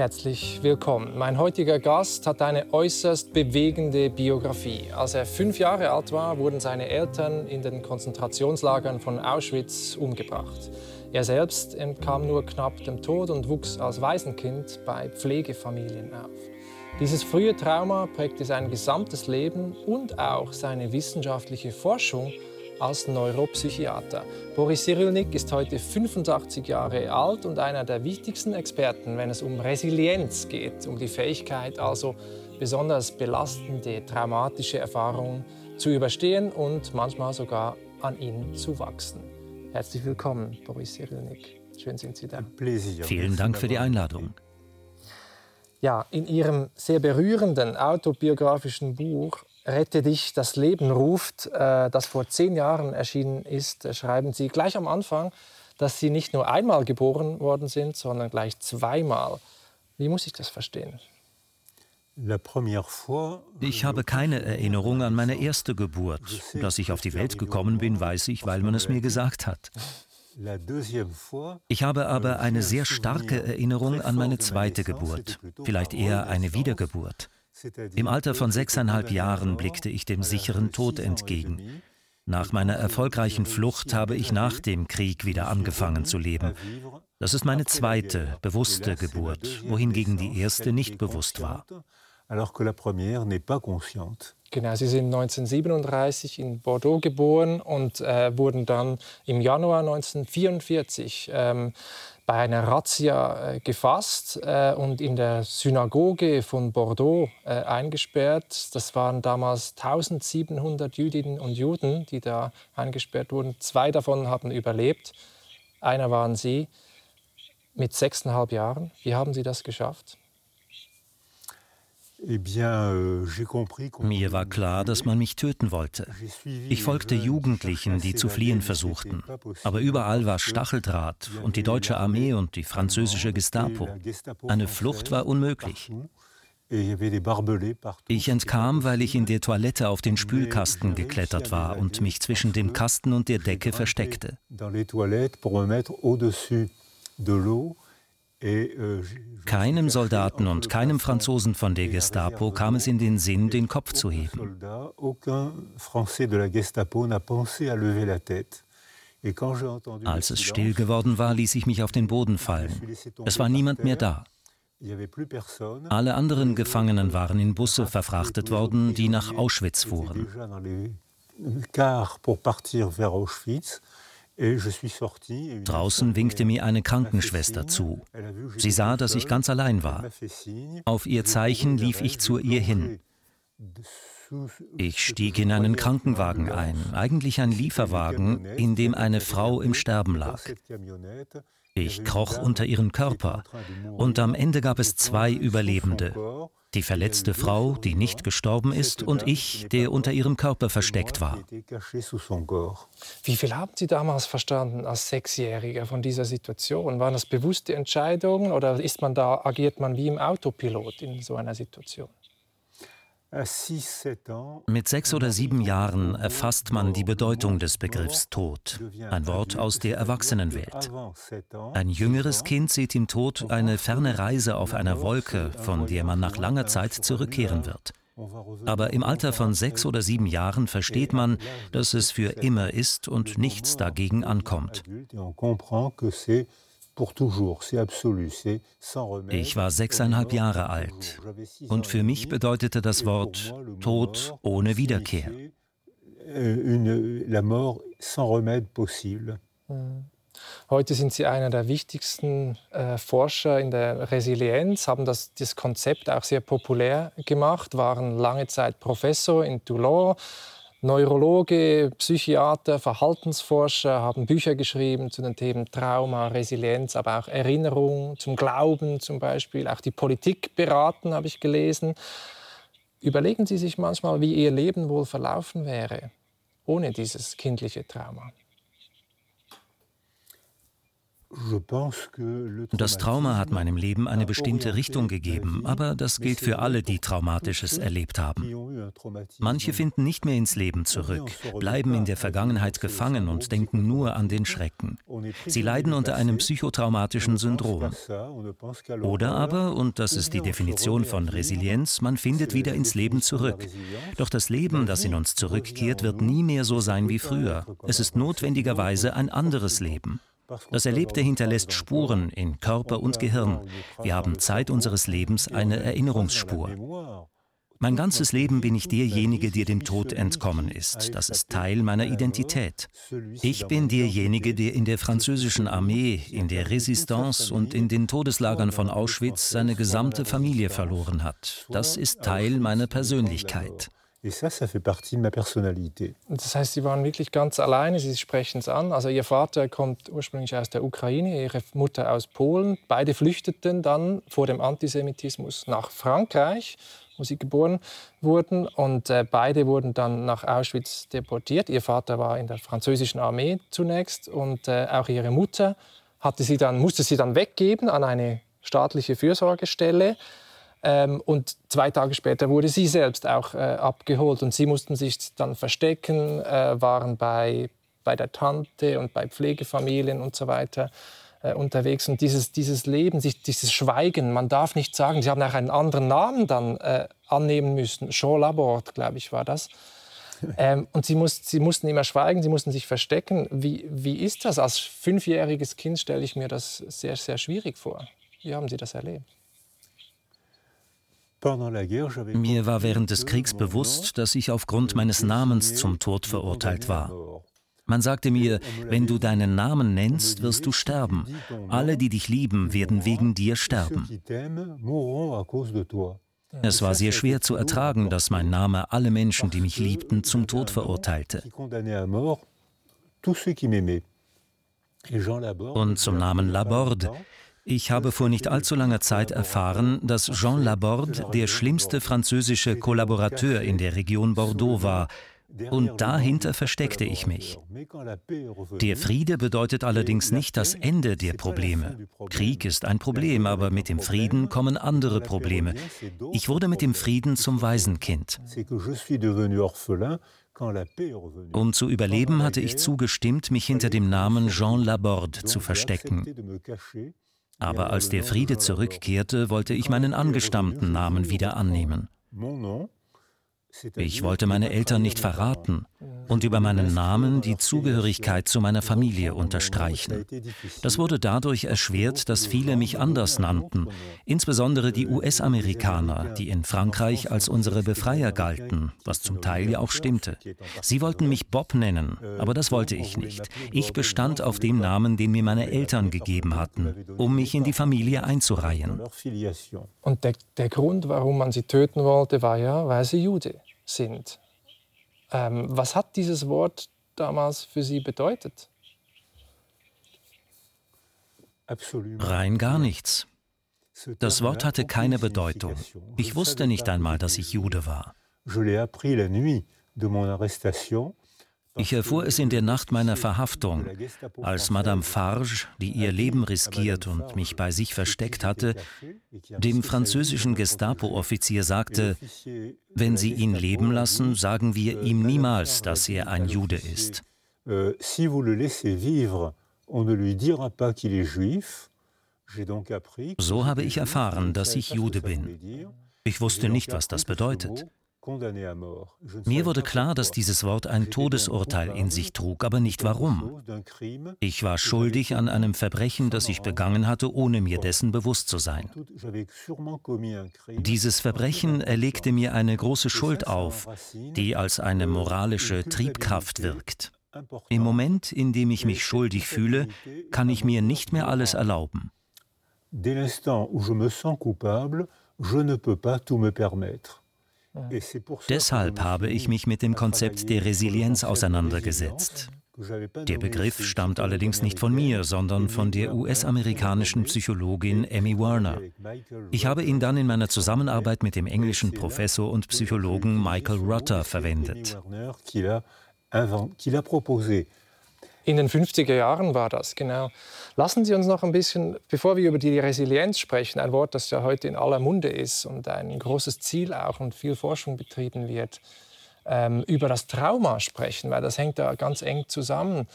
Herzlich willkommen. Mein heutiger Gast hat eine äußerst bewegende Biografie. Als er fünf Jahre alt war, wurden seine Eltern in den Konzentrationslagern von Auschwitz umgebracht. Er selbst entkam nur knapp dem Tod und wuchs als Waisenkind bei Pflegefamilien auf. Dieses frühe Trauma prägte sein gesamtes Leben und auch seine wissenschaftliche Forschung als Neuropsychiater. Boris Cyrulnik ist heute 85 Jahre alt und einer der wichtigsten Experten, wenn es um Resilienz geht, um die Fähigkeit also besonders belastende, traumatische Erfahrungen zu überstehen und manchmal sogar an ihnen zu wachsen. Herzlich willkommen, Boris Cyrulnik. Schön sind Sie da. Vielen Dank für die Einladung. Ja, in Ihrem sehr berührenden autobiografischen Buch Rette dich, das Leben ruft, äh, das vor zehn Jahren erschienen ist, äh, schreiben Sie gleich am Anfang, dass Sie nicht nur einmal geboren worden sind, sondern gleich zweimal. Wie muss ich das verstehen? Ich habe keine Erinnerung an meine erste Geburt. Dass ich auf die Welt gekommen bin, weiß ich, weil man es mir gesagt hat. Ich habe aber eine sehr starke Erinnerung an meine zweite Geburt, vielleicht eher eine Wiedergeburt. Im Alter von sechseinhalb Jahren blickte ich dem sicheren Tod entgegen. Nach meiner erfolgreichen Flucht habe ich nach dem Krieg wieder angefangen zu leben. Das ist meine zweite, bewusste Geburt, wohingegen die erste nicht bewusst war. Genau, Sie sind 1937 in Bordeaux geboren und äh, wurden dann im Januar 1944 ähm, bei einer Razzia äh, gefasst äh, und in der Synagoge von Bordeaux äh, eingesperrt. Das waren damals 1700 Jüdinnen und Juden, die da eingesperrt wurden. Zwei davon haben überlebt. Einer waren Sie mit sechseinhalb Jahren. Wie haben Sie das geschafft? Eh euh, Mir war klar, dass man mich töten wollte. Ich folgte Jugendlichen, die zu fliehen versuchten. Aber überall war Stacheldraht und die deutsche Armee und die französische Gestapo. Eine Flucht war unmöglich. Ich entkam, weil ich in der Toilette auf den Spülkasten geklettert war und mich zwischen dem Kasten und der Decke versteckte. Keinem Soldaten und keinem Franzosen von der Gestapo kam es in den Sinn, den Kopf zu heben. Als es still geworden war, ließ ich mich auf den Boden fallen. Es war niemand mehr da. Alle anderen Gefangenen waren in Busse verfrachtet worden, die nach Auschwitz fuhren. Draußen winkte mir eine Krankenschwester zu. Sie sah, dass ich ganz allein war. Auf ihr Zeichen lief ich zu ihr hin. Ich stieg in einen Krankenwagen ein, eigentlich ein Lieferwagen, in dem eine Frau im Sterben lag. Ich kroch unter ihren Körper. und am Ende gab es zwei Überlebende die verletzte Frau, die nicht gestorben ist, und ich, der unter ihrem Körper versteckt war. Wie viel haben Sie damals verstanden als Sechsjähriger von dieser Situation? Waren das bewusste Entscheidungen oder ist man da, agiert man wie im Autopilot in so einer Situation? Mit sechs oder sieben Jahren erfasst man die Bedeutung des Begriffs Tod, ein Wort aus der Erwachsenenwelt. Ein jüngeres Kind sieht im Tod eine ferne Reise auf einer Wolke, von der man nach langer Zeit zurückkehren wird. Aber im Alter von sechs oder sieben Jahren versteht man, dass es für immer ist und nichts dagegen ankommt. Ich war sechseinhalb Jahre alt und für mich bedeutete das Wort Tod ohne Wiederkehr. Euh, hm. Heute sind Sie einer der wichtigsten äh, Forscher in der Resilienz, haben das, das Konzept auch sehr populär gemacht, waren lange Zeit Professor in Toulon, Neurologe, Psychiater, Verhaltensforscher haben Bücher geschrieben zu den Themen Trauma, Resilienz, aber auch Erinnerung, zum Glauben zum Beispiel. Auch die Politik beraten, habe ich gelesen. Überlegen Sie sich manchmal, wie Ihr Leben wohl verlaufen wäre, ohne dieses kindliche Trauma. Das Trauma hat meinem Leben eine bestimmte Richtung gegeben, aber das gilt für alle, die Traumatisches erlebt haben. Manche finden nicht mehr ins Leben zurück, bleiben in der Vergangenheit gefangen und denken nur an den Schrecken. Sie leiden unter einem psychotraumatischen Syndrom. Oder aber, und das ist die Definition von Resilienz, man findet wieder ins Leben zurück. Doch das Leben, das in uns zurückkehrt, wird nie mehr so sein wie früher. Es ist notwendigerweise ein anderes Leben. Das Erlebte hinterlässt Spuren in Körper und Gehirn. Wir haben Zeit unseres Lebens eine Erinnerungsspur. Mein ganzes Leben bin ich derjenige, der dem Tod entkommen ist. Das ist Teil meiner Identität. Ich bin derjenige, der in der französischen Armee, in der Resistance und in den Todeslagern von Auschwitz seine gesamte Familie verloren hat. Das ist Teil meiner Persönlichkeit. Et ça, ça fait partie. Das heißt, Sie waren wirklich ganz alleine, Sie sprechen es an. Also Ihr Vater kommt ursprünglich aus der Ukraine, Ihre Mutter aus Polen. Beide flüchteten dann vor dem Antisemitismus nach Frankreich, wo sie geboren wurden. Und äh, beide wurden dann nach Auschwitz deportiert. Ihr Vater war in der französischen Armee zunächst und äh, auch Ihre Mutter hatte sie dann, musste sie dann weggeben an eine staatliche Fürsorgestelle. Ähm, und zwei Tage später wurde sie selbst auch äh, abgeholt und sie mussten sich dann verstecken, äh, waren bei, bei der Tante und bei Pflegefamilien und so weiter äh, unterwegs. Und dieses, dieses Leben, dieses Schweigen, man darf nicht sagen, sie haben auch einen anderen Namen dann äh, annehmen müssen. Jean Laborde, glaube ich, war das. Ähm, und sie, muss, sie, mussten immer schweigen, sie mussten sich verstecken. Wie, wie ist das? Als fünfjähriges Kind stelle ich mir das sehr, sehr schwierig vor. Wie haben Sie das erlebt? Mir war während des Kriegs bewusst, dass ich aufgrund meines Namens zum Tod verurteilt war. Man sagte mir, wenn du deinen Namen nennst, wirst du sterben. Alle, die dich lieben, werden wegen dir sterben. Es war sehr schwer zu ertragen, dass mein Name alle Menschen, die mich liebten, zum Tod verurteilte. Und zum Namen Laborde. Ich habe vor nicht allzu langer Zeit erfahren, dass Jean Laborde der schlimmste französische Kollaborateur in der Region Bordeaux war, und dahinter versteckte ich mich. Der Friede bedeutet allerdings nicht das Ende der Probleme. Krieg ist ein Problem, aber mit dem Frieden kommen andere Probleme. Ich wurde mit dem Frieden zum Waisenkind. Um zu überleben, hatte ich zugestimmt, mich hinter dem Namen Jean Laborde zu verstecken. Aber als der Friede zurückkehrte, wollte ich meinen angestammten Namen wieder annehmen. Ich wollte meine Eltern nicht verraten und über meinen Namen die Zugehörigkeit zu meiner Familie unterstreichen. Das wurde dadurch erschwert, dass viele mich anders nannten, insbesondere die US-Amerikaner, die in Frankreich als unsere Befreier galten, was zum Teil ja auch stimmte. Sie wollten mich Bob nennen, aber das wollte ich nicht. Ich bestand auf dem Namen, den mir meine Eltern gegeben hatten, um mich in die Familie einzureihen. Und der, der Grund, warum man sie töten wollte, war ja, weil sie Jude sind. Ähm, was hat dieses Wort damals für Sie bedeutet? Rein gar nichts. Das Wort hatte keine Bedeutung. Ich wusste nicht einmal, dass ich Jude war. Ich erfuhr es in der Nacht meiner Verhaftung, als Madame Farge, die ihr Leben riskiert und mich bei sich versteckt hatte, dem französischen Gestapo-Offizier sagte, wenn Sie ihn leben lassen, sagen wir ihm niemals, dass er ein Jude ist. So habe ich erfahren, dass ich Jude bin. Ich wusste nicht, was das bedeutet. Mir wurde klar, dass dieses Wort ein Todesurteil in sich trug, aber nicht warum. Ich war schuldig an einem Verbrechen, das ich begangen hatte, ohne mir dessen bewusst zu sein. Dieses Verbrechen erlegte mir eine große Schuld auf, die als eine moralische Triebkraft wirkt. Im Moment, in dem ich mich schuldig fühle, kann ich mir nicht mehr alles erlauben. Dès l'instant où je me sens coupable, je ne peux pas tout me permettre. Deshalb habe ich mich mit dem Konzept der Resilienz auseinandergesetzt. Der Begriff stammt allerdings nicht von mir, sondern von der US-amerikanischen Psychologin Emmy Warner. Ich habe ihn dann in meiner Zusammenarbeit mit dem englischen Professor und Psychologen Michael Rutter verwendet. In den 50er Jahren war das, genau. Lassen Sie uns noch ein bisschen, bevor wir über die Resilienz sprechen, ein Wort, das ja heute in aller Munde ist und ein großes Ziel auch und viel Forschung betrieben wird, ähm, über das Trauma sprechen, weil das hängt da ganz eng zusammen.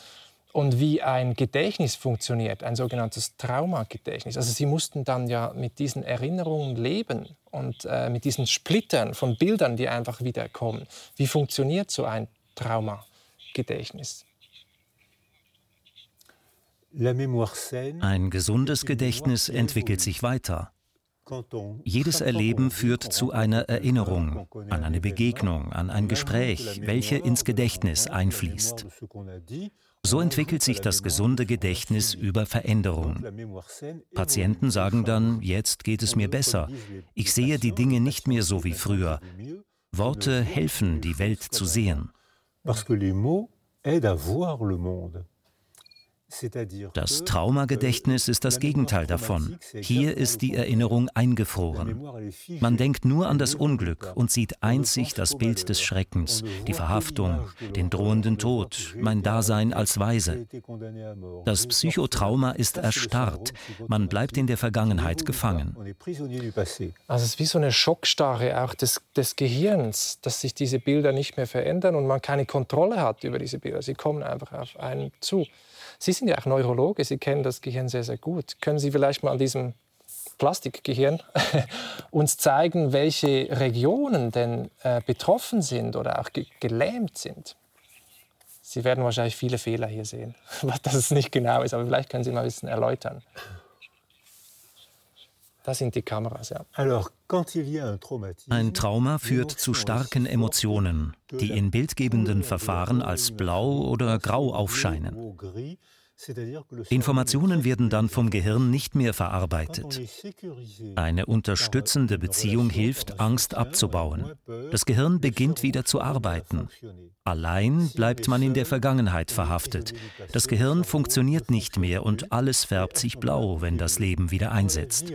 Und wie ein Gedächtnis funktioniert, ein sogenanntes Traumagedächtnis. Also sie mussten dann ja mit diesen Erinnerungen leben und äh, mit diesen Splittern von Bildern, die einfach wiederkommen. Wie funktioniert so ein Traumagedächtnis? Ein gesundes Gedächtnis entwickelt sich weiter. Jedes Erleben führt zu einer Erinnerung, an eine Begegnung, an ein Gespräch, welche ins Gedächtnis einfließt. So entwickelt sich das gesunde Gedächtnis über Veränderung. Patienten sagen dann, jetzt geht es mir besser. Ich sehe die Dinge nicht mehr so wie früher. Worte helfen, die Welt zu sehen. Parce que les mots aident à voir le monde. Das Traumagedächtnis ist das Gegenteil davon. Hier ist die Erinnerung eingefroren. Man denkt nur an das Unglück und sieht einzig das Bild des Schreckens, die Verhaftung, den drohenden Tod, mein Dasein als Weise. Das Psychotrauma ist erstarrt. Man bleibt in der Vergangenheit gefangen. Also es ist wie so eine Schockstarre auch des, des Gehirns, dass sich diese Bilder nicht mehr verändern und man keine Kontrolle hat über diese Bilder. Sie kommen einfach auf einen zu. Sie sind ja auch Neurologe, Sie kennen das Gehirn sehr, sehr gut. Können Sie vielleicht mal an diesem Plastikgehirn uns zeigen, welche Regionen denn äh, betroffen sind oder auch ge gelähmt sind? Sie werden wahrscheinlich viele Fehler hier sehen, dass es nicht genau ist, aber vielleicht können Sie mal ein bisschen erläutern. Das sind die Kameras, ja. Ein Trauma führt zu starken Emotionen, die in bildgebenden Verfahren als blau oder grau aufscheinen. Informationen werden dann vom Gehirn nicht mehr verarbeitet. Eine unterstützende Beziehung hilft, Angst abzubauen. Das Gehirn beginnt wieder zu arbeiten. Allein bleibt man in der Vergangenheit verhaftet. Das Gehirn funktioniert nicht mehr und alles färbt sich blau, wenn das Leben wieder einsetzt.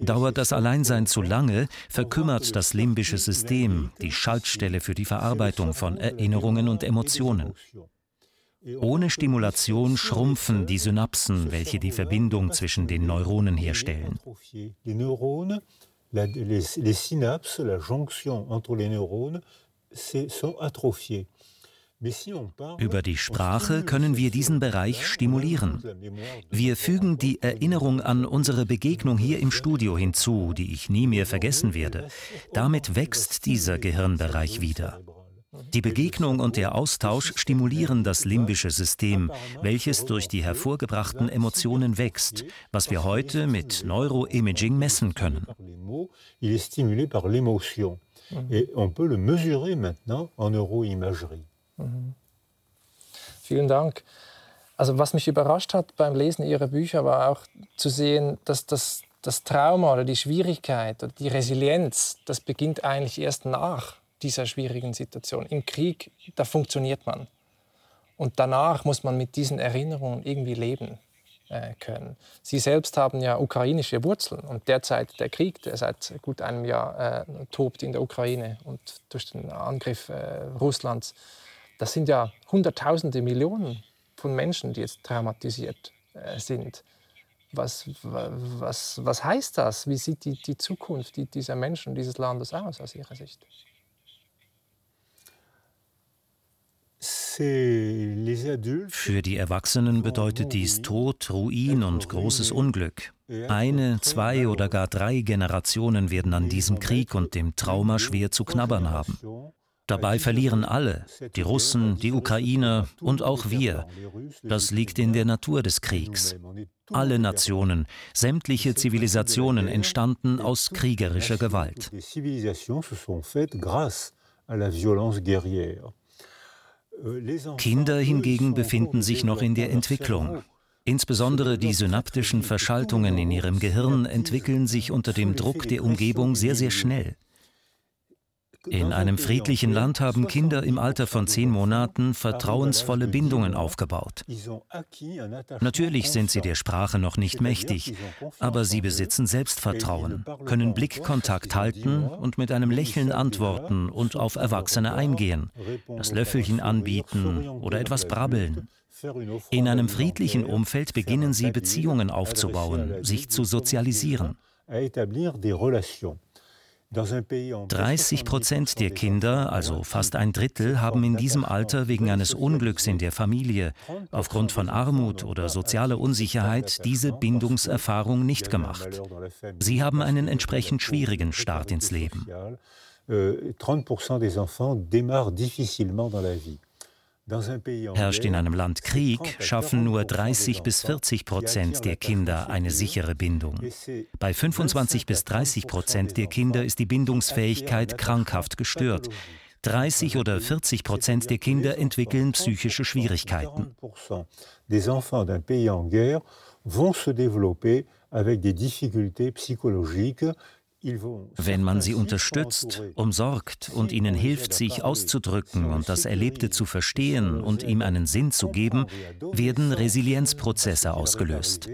Dauert das Alleinsein zu lange, verkümmert das limbische System, die Schaltstelle für die Verarbeitung von Erinnerungen und Emotionen. Ohne Stimulation schrumpfen die Synapsen, welche die Verbindung zwischen den Neuronen herstellen. Über die Sprache können wir diesen Bereich stimulieren. Wir fügen die Erinnerung an unsere Begegnung hier im Studio hinzu, die ich nie mehr vergessen werde. Damit wächst dieser Gehirnbereich wieder. Die Begegnung und der Austausch stimulieren das limbische System, welches durch die hervorgebrachten Emotionen wächst, was wir heute mit Neuroimaging messen können. Mhm. Vielen Dank. Also was mich überrascht hat beim Lesen Ihrer Bücher war auch zu sehen, dass das, das Trauma oder die Schwierigkeit oder die Resilienz, das beginnt eigentlich erst nach dieser schwierigen Situation. Im Krieg, da funktioniert man. Und danach muss man mit diesen Erinnerungen irgendwie leben äh, können. Sie selbst haben ja ukrainische Wurzeln und derzeit der Krieg, der seit gut einem Jahr äh, tobt in der Ukraine und durch den Angriff äh, Russlands, das sind ja Hunderttausende, Millionen von Menschen, die jetzt traumatisiert äh, sind. Was, was, was heißt das? Wie sieht die, die Zukunft dieser Menschen, dieses Landes aus, aus Ihrer Sicht? Für die Erwachsenen bedeutet dies Tod, Ruin und großes Unglück. Eine, zwei oder gar drei Generationen werden an diesem Krieg und dem Trauma schwer zu knabbern haben. Dabei verlieren alle, die Russen, die Ukrainer und auch wir. Das liegt in der Natur des Kriegs. Alle Nationen, sämtliche Zivilisationen entstanden aus kriegerischer Gewalt. Kinder hingegen befinden sich noch in der Entwicklung. Insbesondere die synaptischen Verschaltungen in ihrem Gehirn entwickeln sich unter dem Druck der Umgebung sehr, sehr schnell. In einem friedlichen Land haben Kinder im Alter von zehn Monaten vertrauensvolle Bindungen aufgebaut. Natürlich sind sie der Sprache noch nicht mächtig, aber sie besitzen Selbstvertrauen, können Blickkontakt halten und mit einem Lächeln antworten und auf Erwachsene eingehen, das Löffelchen anbieten oder etwas brabbeln. In einem friedlichen Umfeld beginnen sie Beziehungen aufzubauen, sich zu sozialisieren. 30 Prozent der Kinder, also fast ein Drittel, haben in diesem Alter wegen eines Unglücks in der Familie, aufgrund von Armut oder sozialer Unsicherheit, diese Bindungserfahrung nicht gemacht. Sie haben einen entsprechend schwierigen Start ins Leben. 30 des enfants démarrent difficilement dans la vie. Herrscht in einem Land Krieg, schaffen nur 30 bis 40 Prozent der Kinder eine sichere Bindung. Bei 25 bis 30 Prozent der Kinder ist die Bindungsfähigkeit krankhaft gestört. 30 oder 40 Prozent der Kinder entwickeln psychische Schwierigkeiten. Wenn man sie unterstützt, umsorgt und ihnen hilft, sich auszudrücken und das Erlebte zu verstehen und ihm einen Sinn zu geben, werden Resilienzprozesse ausgelöst.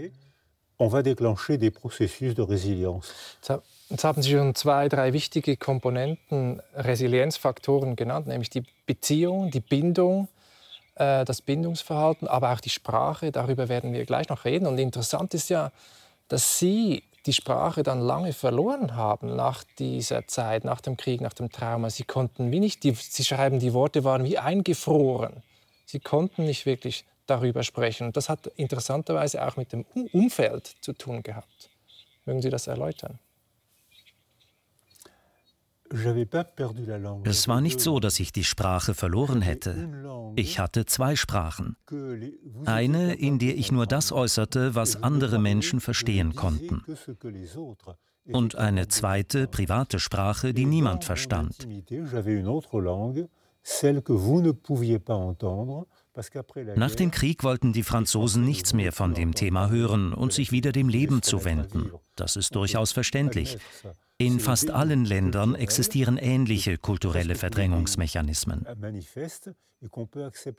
Jetzt haben Sie schon zwei, drei wichtige Komponenten, Resilienzfaktoren genannt, nämlich die Beziehung, die Bindung, äh, das Bindungsverhalten, aber auch die Sprache. Darüber werden wir gleich noch reden. Und interessant ist ja, dass Sie die Sprache dann lange verloren haben nach dieser Zeit, nach dem Krieg, nach dem Trauma. Sie konnten wie nicht, die, sie schreiben, die Worte waren wie eingefroren. Sie konnten nicht wirklich darüber sprechen. Und das hat interessanterweise auch mit dem Umfeld zu tun gehabt. Mögen Sie das erläutern? Es war nicht so, dass ich die Sprache verloren hätte. Ich hatte zwei Sprachen. Eine, in der ich nur das äußerte, was andere Menschen verstehen konnten. Und eine zweite, private Sprache, die niemand verstand. Nach dem Krieg wollten die Franzosen nichts mehr von dem Thema hören und sich wieder dem Leben zuwenden. Das ist durchaus verständlich. In fast allen Ländern existieren ähnliche kulturelle Verdrängungsmechanismen.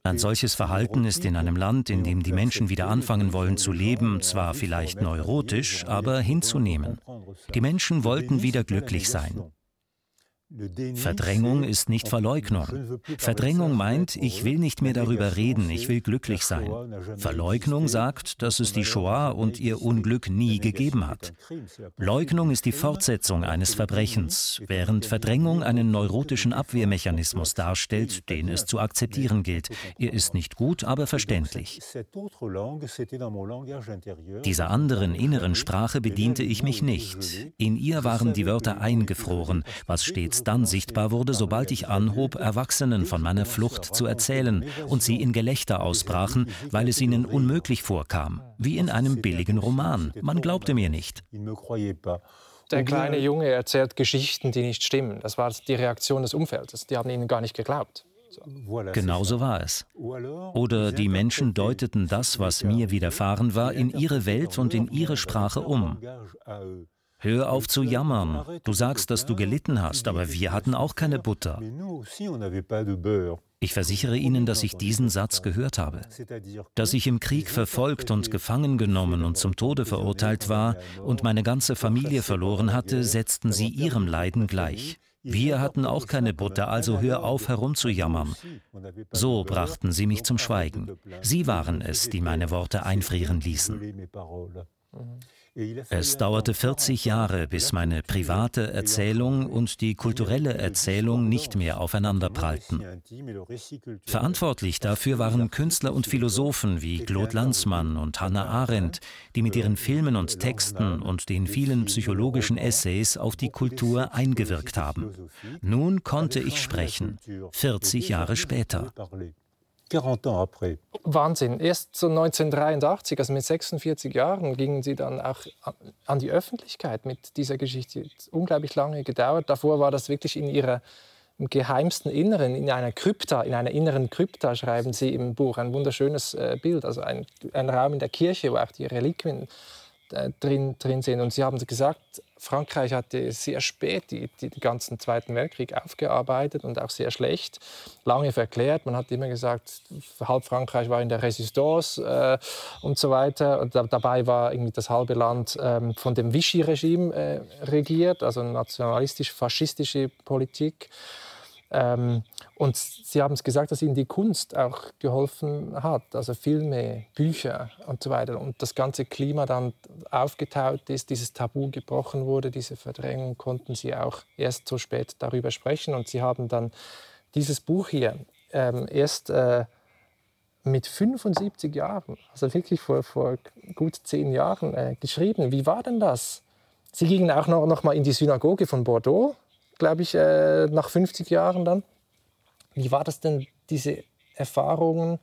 Ein solches Verhalten ist in einem Land, in dem die Menschen wieder anfangen wollen zu leben, zwar vielleicht neurotisch, aber hinzunehmen. Die Menschen wollten wieder glücklich sein. Verdrängung ist nicht Verleugnung. Verdrängung meint, ich will nicht mehr darüber reden, ich will glücklich sein. Verleugnung sagt, dass es die Shoah und ihr Unglück nie gegeben hat. Leugnung ist die Fortsetzung eines Verbrechens, während Verdrängung einen neurotischen Abwehrmechanismus darstellt, den es zu akzeptieren gilt. Er ist nicht gut, aber verständlich. Dieser anderen inneren Sprache bediente ich mich nicht. In ihr waren die Wörter eingefroren, was stets dann sichtbar wurde, sobald ich anhob, Erwachsenen von meiner Flucht zu erzählen und sie in Gelächter ausbrachen, weil es ihnen unmöglich vorkam, wie in einem billigen Roman. Man glaubte mir nicht. Der kleine Junge erzählt Geschichten, die nicht stimmen. Das war die Reaktion des Umfeldes. Die haben ihnen gar nicht geglaubt. Genauso war es. Oder die Menschen deuteten das, was mir widerfahren war, in ihre Welt und in ihre Sprache um. Hör auf zu jammern. Du sagst, dass du gelitten hast, aber wir hatten auch keine Butter. Ich versichere Ihnen, dass ich diesen Satz gehört habe. Dass ich im Krieg verfolgt und gefangen genommen und zum Tode verurteilt war und meine ganze Familie verloren hatte, setzten sie ihrem Leiden gleich. Wir hatten auch keine Butter, also hör auf herumzujammern. So brachten sie mich zum Schweigen. Sie waren es, die meine Worte einfrieren ließen. Es dauerte 40 Jahre, bis meine private Erzählung und die kulturelle Erzählung nicht mehr aufeinanderprallten. Verantwortlich dafür waren Künstler und Philosophen wie Claude Lanzmann und Hannah Arendt, die mit ihren Filmen und Texten und den vielen psychologischen Essays auf die Kultur eingewirkt haben. Nun konnte ich sprechen, 40 Jahre später. 40 ans après. Wahnsinn. Erst so 1983, also mit 46 Jahren, gingen Sie dann auch an die Öffentlichkeit mit dieser Geschichte. Unglaublich lange gedauert. Davor war das wirklich in Ihrer im geheimsten Inneren, in einer Krypta, in einer inneren Krypta, schreiben Sie im Buch. Ein wunderschönes äh, Bild, also ein, ein Raum in der Kirche, wo auch die Reliquien äh, drin, drin sind. Und Sie haben gesagt, Frankreich hatte sehr spät die, die, den ganzen Zweiten Weltkrieg aufgearbeitet und auch sehr schlecht, lange verklärt. Man hat immer gesagt, halb Frankreich war in der Resistance äh, und so weiter. Und da, dabei war irgendwie das halbe Land ähm, von dem Vichy-Regime äh, regiert, also nationalistisch-faschistische Politik. Ähm, und Sie haben es gesagt, dass Ihnen die Kunst auch geholfen hat, also Filme, Bücher und so weiter. Und das ganze Klima dann aufgetaut ist, dieses Tabu gebrochen wurde, diese Verdrängung, konnten Sie auch erst so spät darüber sprechen. Und Sie haben dann dieses Buch hier ähm, erst äh, mit 75 Jahren, also wirklich vor, vor gut zehn Jahren äh, geschrieben. Wie war denn das? Sie gingen auch noch, noch mal in die Synagoge von Bordeaux glaube ich, äh, nach 50 Jahren dann. Wie war das denn, diese Erfahrungen,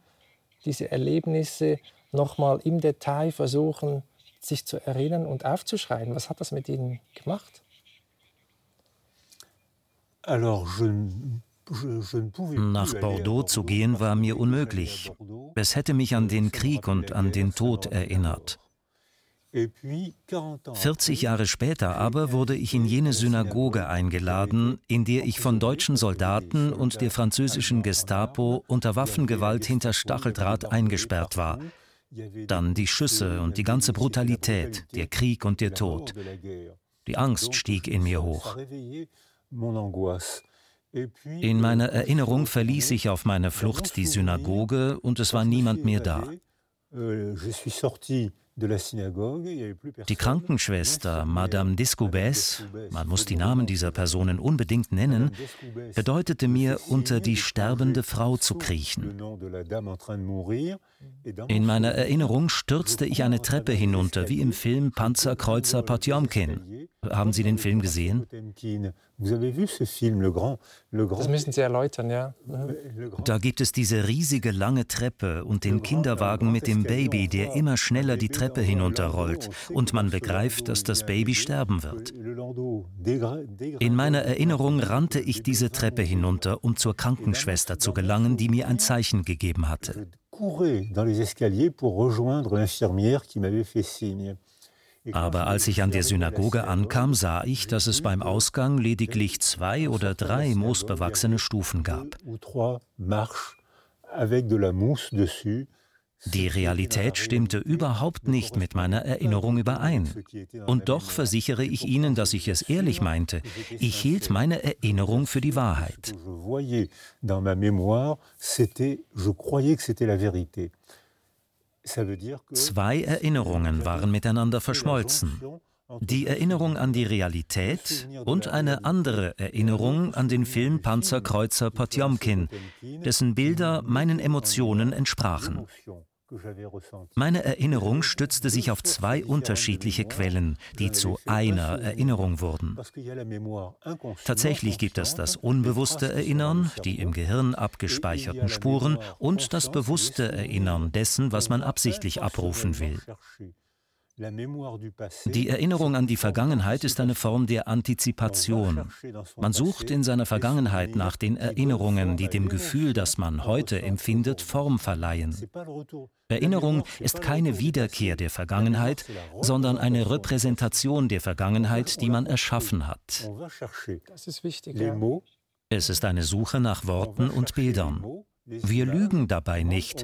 diese Erlebnisse nochmal im Detail versuchen, sich zu erinnern und aufzuschreiben? Was hat das mit Ihnen gemacht? Nach Bordeaux zu gehen war mir unmöglich. Es hätte mich an den Krieg und an den Tod erinnert. 40 Jahre später aber wurde ich in jene Synagoge eingeladen, in der ich von deutschen Soldaten und der französischen Gestapo unter Waffengewalt hinter Stacheldraht eingesperrt war. Dann die Schüsse und die ganze Brutalität, der Krieg und der Tod. Die Angst stieg in mir hoch. In meiner Erinnerung verließ ich auf meiner Flucht die Synagoge und es war niemand mehr da. Die Krankenschwester Madame Descoubès, man muss die Namen dieser Personen unbedingt nennen, bedeutete mir, unter die sterbende Frau zu kriechen. In meiner Erinnerung stürzte ich eine Treppe hinunter, wie im Film Panzerkreuzer Potjomkin. Haben Sie den Film gesehen? Das müssen Sie erläutern, ja. Da gibt es diese riesige lange Treppe und den Kinderwagen mit dem Baby, der immer schneller die Treppe hinunterrollt und man begreift, dass das Baby sterben wird. In meiner Erinnerung rannte ich diese Treppe hinunter, um zur Krankenschwester zu gelangen, die mir ein Zeichen gegeben hatte courais dans les escaliers pour rejoindre l'infirmière qui m'avait fait signe. Aber als ich an der Synagoge ankam, sah ich, dass es beim Ausgang lediglich zwei oder drei moosbewachsene Stufen gab. Die Realität stimmte überhaupt nicht mit meiner Erinnerung überein. Und doch versichere ich Ihnen, dass ich es ehrlich meinte. Ich hielt meine Erinnerung für die Wahrheit. Zwei Erinnerungen waren miteinander verschmolzen. Die Erinnerung an die Realität und eine andere Erinnerung an den Film Panzerkreuzer Potjomkin, dessen Bilder meinen Emotionen entsprachen. Meine Erinnerung stützte sich auf zwei unterschiedliche Quellen, die zu einer Erinnerung wurden. Tatsächlich gibt es das unbewusste Erinnern, die im Gehirn abgespeicherten Spuren und das bewusste Erinnern dessen, was man absichtlich abrufen will. Die Erinnerung an die Vergangenheit ist eine Form der Antizipation. Man sucht in seiner Vergangenheit nach den Erinnerungen, die dem Gefühl, das man heute empfindet, Form verleihen. Erinnerung ist keine Wiederkehr der Vergangenheit, sondern eine Repräsentation der Vergangenheit, die man erschaffen hat. Das ist wichtig. Ja. Es ist eine Suche nach Worten und Bildern. Wir lügen dabei nicht,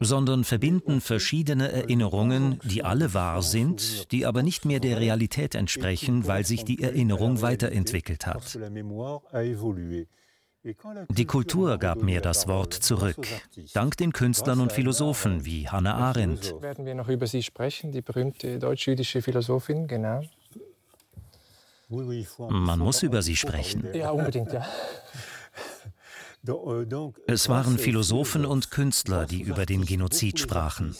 sondern verbinden verschiedene Erinnerungen, die alle wahr sind, die aber nicht mehr der Realität entsprechen, weil sich die Erinnerung weiterentwickelt hat. Die Kultur gab mir das Wort zurück, dank den Künstlern und Philosophen wie Hannah Arendt. Werden wir noch über sie sprechen, die berühmte deutsch-jüdische Philosophin, genau. Man muss über sie sprechen. Ja, unbedingt, ja. Euh, es waren Philosophen und Künstler, die über den Genozid sprachen.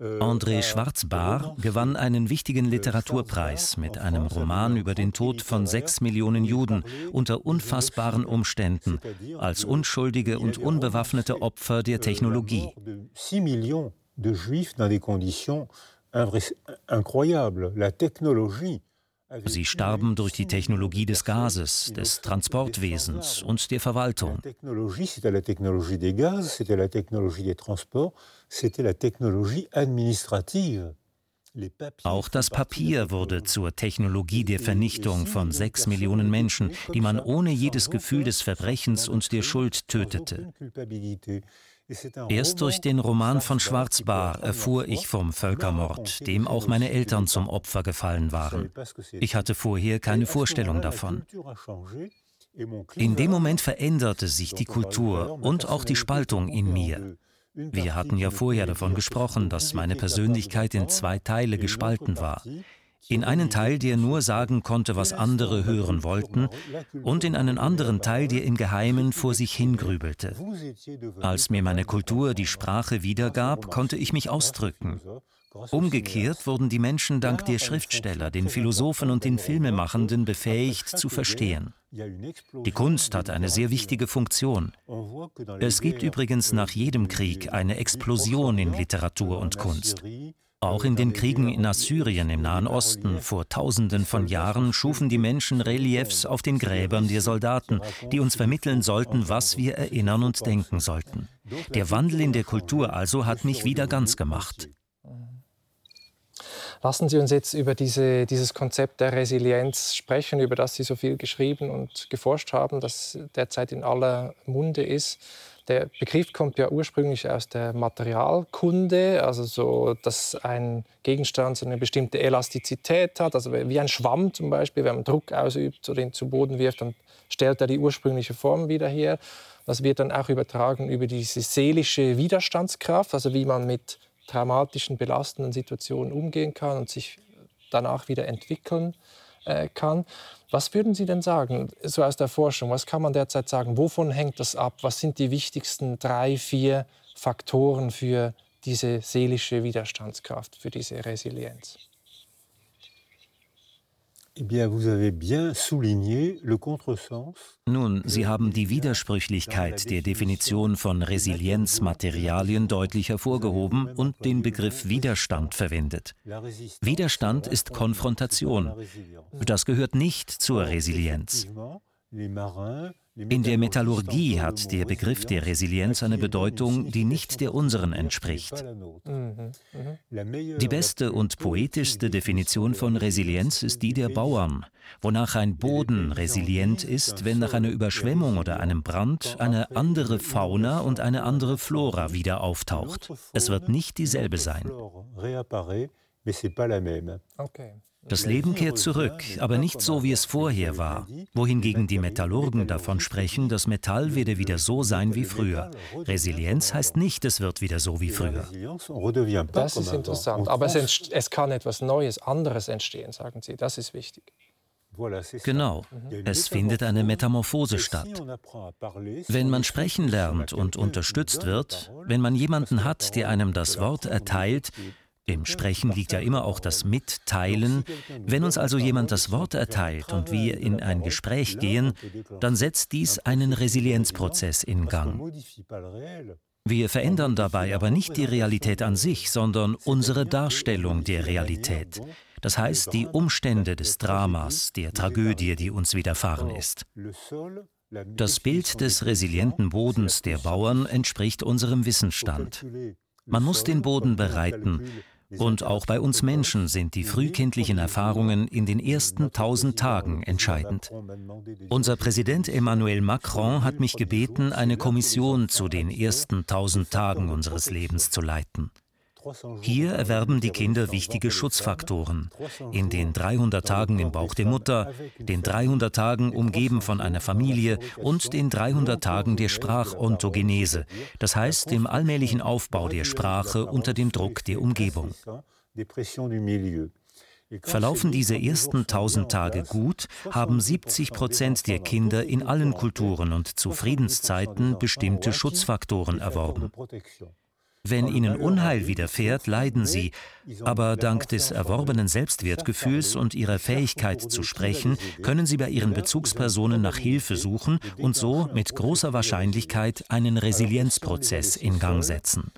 André euh, Schwarzbach gewann einen wichtigen Literaturpreis mit einem Roman über den Tod von sechs Millionen Juden unter unfassbaren Umständen als unschuldige und unbewaffnete Opfer der Technologie. incroyables. La technologie Sie starben durch die Technologie des Gases, des Transportwesens und der Verwaltung. Auch das Papier wurde zur Technologie der Vernichtung von sechs Millionen Menschen, die man ohne jedes Gefühl des Verbrechens und der Schuld tötete. Erst durch den Roman von Schwarzbar erfuhr ich vom Völkermord, dem auch meine Eltern zum Opfer gefallen waren. Ich hatte vorher keine Vorstellung davon. In dem Moment veränderte sich die Kultur und auch die Spaltung in mir. Wir hatten ja vorher davon gesprochen, dass meine Persönlichkeit in zwei Teile gespalten war. In einen Teil, der nur sagen konnte, was andere hören wollten, und in einen anderen Teil, der im Geheimen vor sich hingrübelte. Als mir meine Kultur die Sprache wiedergab, konnte ich mich ausdrücken. Umgekehrt wurden die Menschen dank der Schriftsteller, den Philosophen und den Filmemachenden befähigt zu verstehen. Die Kunst hat eine sehr wichtige Funktion. Es gibt übrigens nach jedem Krieg eine Explosion in Literatur und Kunst. Auch in den Kriegen in Assyrien im Nahen Osten vor Tausenden von Jahren schufen die Menschen Reliefs auf den Gräbern der Soldaten, die uns vermitteln sollten, was wir erinnern und denken sollten. Der Wandel in der Kultur also hat mich wieder ganz gemacht. Lassen Sie uns jetzt über diese, dieses Konzept der Resilienz sprechen, über das Sie so viel geschrieben und geforscht haben, das derzeit in aller Munde ist. Der Begriff kommt ja ursprünglich aus der Materialkunde, also so, dass ein Gegenstand so eine bestimmte Elastizität hat, also wie ein Schwamm zum Beispiel, wenn man Druck ausübt oder ihn zu Boden wirft, dann stellt er die ursprüngliche Form wieder her. Das wird dann auch übertragen über diese seelische Widerstandskraft, also wie man mit traumatischen, belastenden Situationen umgehen kann und sich danach wieder entwickeln äh, kann. Was würden Sie denn sagen, so aus der Forschung, was kann man derzeit sagen, wovon hängt das ab? Was sind die wichtigsten drei, vier Faktoren für diese seelische Widerstandskraft, für diese Resilienz? Eh Nun, Sie haben die Widersprüchlichkeit der Definition von Resilienzmaterialien deutlich hervorgehoben und den Begriff Widerstand verwendet. Widerstand ist Konfrontation. Das gehört nicht zur Resilienz. In der Metallurgie hat der Begriff der Resilienz eine Bedeutung, die nicht der unseren entspricht. Die beste und poetischste Definition von Resilienz ist die der Bauern, wonach ein Boden resilient ist, wenn nach einer Überschwemmung oder einem Brand eine andere Fauna und eine andere Flora wieder auftaucht. Es wird nicht dieselbe sein. Okay. Das Leben kehrt zurück, aber nicht so, wie es vorher war, wohingegen die Metallurgen davon sprechen, das Metall werde wieder so sein wie früher. Resilienz heißt nicht, es wird wieder so wie früher. Das ist interessant, aber es, es kann etwas Neues, anderes entstehen, sagen Sie, das ist wichtig. Genau, es findet eine Metamorphose statt. Wenn man sprechen lernt und unterstützt wird, wenn man jemanden hat, der einem das Wort erteilt, im Sprechen liegt ja immer auch das Mitteilen. Wenn uns also jemand das Wort erteilt und wir in ein Gespräch gehen, dann setzt dies einen Resilienzprozess in Gang. Wir verändern dabei aber nicht die Realität an sich, sondern unsere Darstellung der Realität. Das heißt, die Umstände des Dramas, der Tragödie, die uns widerfahren ist. Das Bild des resilienten Bodens der Bauern entspricht unserem Wissensstand. Man muss den Boden bereiten, und auch bei uns Menschen sind die frühkindlichen Erfahrungen in den ersten tausend Tagen entscheidend. Unser Präsident Emmanuel Macron hat mich gebeten, eine Kommission zu den ersten tausend Tagen unseres Lebens zu leiten. Hier erwerben die Kinder wichtige Schutzfaktoren. In den 300 Tagen im Bauch der Mutter, den 300 Tagen umgeben von einer Familie und den 300 Tagen der Sprachontogenese, das heißt dem allmählichen Aufbau der Sprache unter dem Druck der Umgebung. Verlaufen diese ersten 1000 Tage gut, haben 70 Prozent der Kinder in allen Kulturen und zu Friedenszeiten bestimmte Schutzfaktoren erworben. Wenn ihnen Unheil widerfährt, leiden sie, aber dank des erworbenen Selbstwertgefühls und ihrer Fähigkeit zu sprechen, können sie bei ihren Bezugspersonen nach Hilfe suchen und so mit großer Wahrscheinlichkeit einen Resilienzprozess in Gang setzen.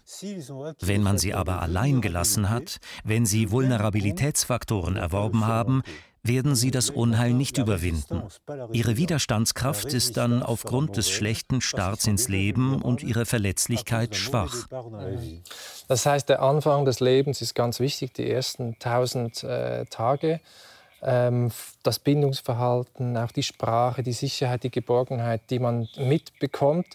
Wenn man sie aber allein gelassen hat, wenn sie Vulnerabilitätsfaktoren erworben haben, werden sie das Unheil nicht überwinden. Ihre Widerstandskraft ist dann aufgrund des schlechten Starts ins Leben und ihrer Verletzlichkeit schwach. Das heißt, der Anfang des Lebens ist ganz wichtig, die ersten tausend äh, Tage. Ähm, das Bindungsverhalten, auch die Sprache, die Sicherheit, die Geborgenheit, die man mitbekommt.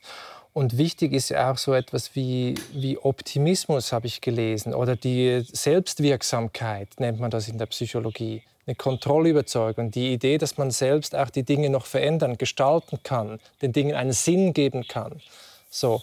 Und wichtig ist auch so etwas wie, wie Optimismus, habe ich gelesen, oder die Selbstwirksamkeit nennt man das in der Psychologie. Eine Kontrollüberzeugung, die Idee, dass man selbst auch die Dinge noch verändern, gestalten kann, den Dingen einen Sinn geben kann. So,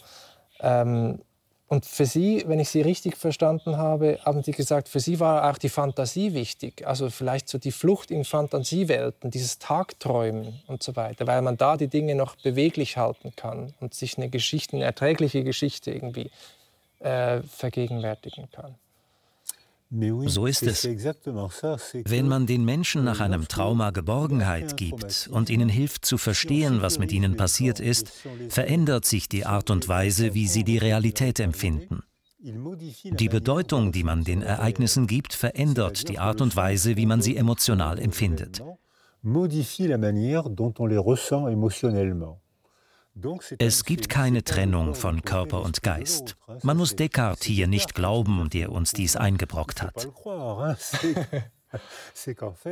ähm, und für Sie, wenn ich Sie richtig verstanden habe, haben Sie gesagt, für Sie war auch die Fantasie wichtig. Also vielleicht so die Flucht in Fantasiewelten, dieses Tagträumen und so weiter, weil man da die Dinge noch beweglich halten kann und sich eine Geschichte, eine erträgliche Geschichte irgendwie äh, vergegenwärtigen kann. So ist es. Wenn man den Menschen nach einem Trauma Geborgenheit gibt und ihnen hilft zu verstehen, was mit ihnen passiert ist, verändert sich die Art und Weise, wie sie die Realität empfinden. Die Bedeutung, die man den Ereignissen gibt, verändert die Art und Weise, wie man sie emotional empfindet. modifie la manière dont on les ressent émotionnellement. Es gibt keine Trennung von Körper und Geist. Man muss Descartes hier nicht glauben, der uns dies eingebrockt hat.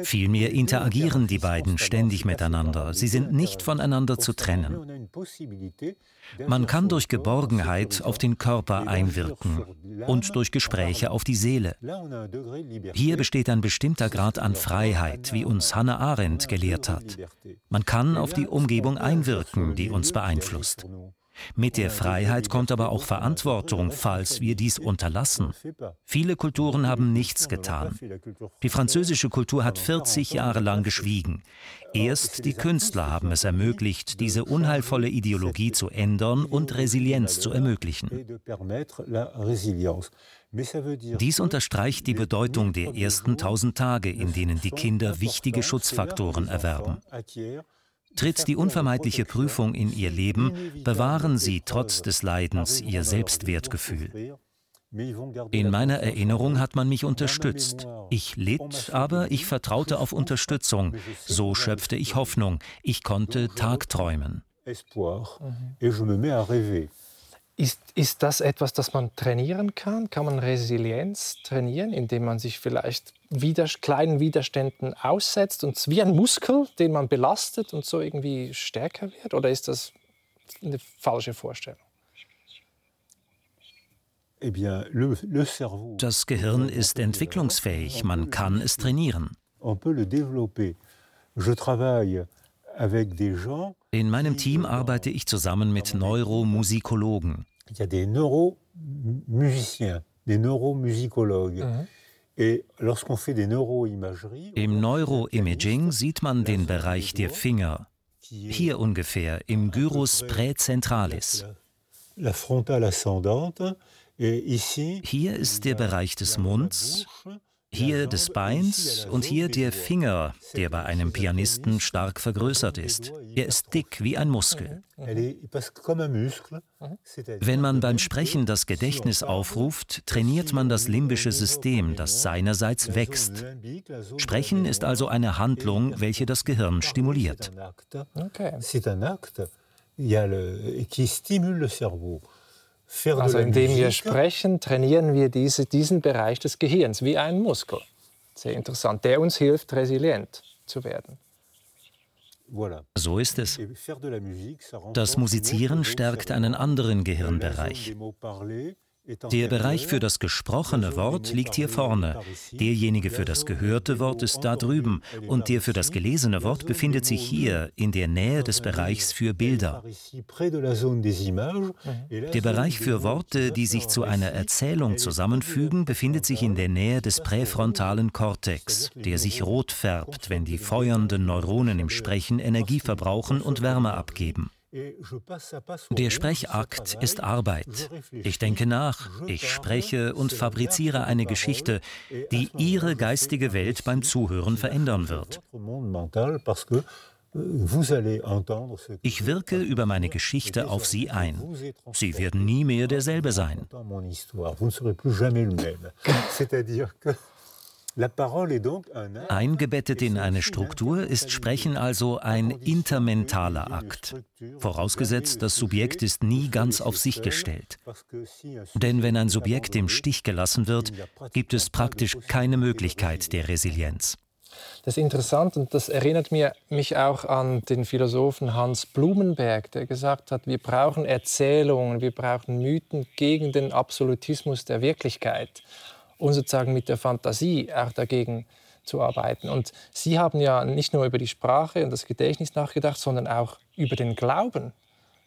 Vielmehr interagieren die beiden ständig miteinander. Sie sind nicht voneinander zu trennen. Man kann durch Geborgenheit auf den Körper einwirken und durch Gespräche auf die Seele. Hier besteht ein bestimmter Grad an Freiheit, wie uns Hannah Arendt gelehrt hat. Man kann auf die Umgebung einwirken, die uns beeinflusst. Mit der Freiheit kommt aber auch Verantwortung, falls wir dies unterlassen. Viele Kulturen haben nichts getan. Die französische Kultur hat 40 Jahre lang geschwiegen. Erst die Künstler haben es ermöglicht, diese unheilvolle Ideologie zu ändern und Resilienz zu ermöglichen. Dies unterstreicht die Bedeutung der ersten tausend Tage, in denen die Kinder wichtige Schutzfaktoren erwerben. Tritt die unvermeidliche Prüfung in ihr Leben, bewahren sie trotz des Leidens ihr Selbstwertgefühl. In meiner Erinnerung hat man mich unterstützt. Ich litt, aber ich vertraute auf Unterstützung. So schöpfte ich Hoffnung. Ich konnte tagträumen. Ist, ist das etwas, das man trainieren kann? Kann man Resilienz trainieren, indem man sich vielleicht Wider kleinen Widerständen aussetzt und wie ein Muskel, den man belastet und so irgendwie stärker wird? Oder ist das eine falsche Vorstellung? Eh das Gehirn ist entwicklungsfähig, man kann es trainieren. In meinem Team arbeite ich zusammen mit Neuromusikologen. Mhm. Im Neuroimaging sieht man den Bereich der Finger, hier ungefähr im Gyrus praecentralis. Hier ist der Bereich des Munds, hier des Beins und hier der Finger, der bei einem Pianisten stark vergrößert ist. Er ist dick wie ein Muskel. Wenn man beim Sprechen das Gedächtnis aufruft, trainiert man das limbische System, das seinerseits wächst. Sprechen ist also eine Handlung, welche das Gehirn stimuliert. Okay. Also indem wir sprechen, trainieren wir diese, diesen Bereich des Gehirns wie einen Muskel. Sehr interessant, der uns hilft, resilient zu werden. So ist es. Das Musizieren stärkt einen anderen Gehirnbereich. Der Bereich für das gesprochene Wort liegt hier vorne, derjenige für das gehörte Wort ist da drüben und der für das gelesene Wort befindet sich hier in der Nähe des Bereichs für Bilder. Der Bereich für Worte, die sich zu einer Erzählung zusammenfügen, befindet sich in der Nähe des präfrontalen Kortex, der sich rot färbt, wenn die feuernden Neuronen im Sprechen Energie verbrauchen und Wärme abgeben. Der Sprechakt ist Arbeit. Ich denke nach, ich spreche und fabriziere eine Geschichte, die Ihre geistige Welt beim Zuhören verändern wird. Ich wirke über meine Geschichte auf Sie ein. Sie werden nie mehr derselbe sein. Eingebettet in eine Struktur ist Sprechen also ein intermentaler Akt. Vorausgesetzt, das Subjekt ist nie ganz auf sich gestellt. Denn wenn ein Subjekt im Stich gelassen wird, gibt es praktisch keine Möglichkeit der Resilienz. Das ist interessant und das erinnert mich auch an den Philosophen Hans Blumenberg, der gesagt hat, wir brauchen Erzählungen, wir brauchen Mythen gegen den Absolutismus der Wirklichkeit und sozusagen mit der Fantasie auch dagegen zu arbeiten. Und Sie haben ja nicht nur über die Sprache und das Gedächtnis nachgedacht, sondern auch über den Glauben,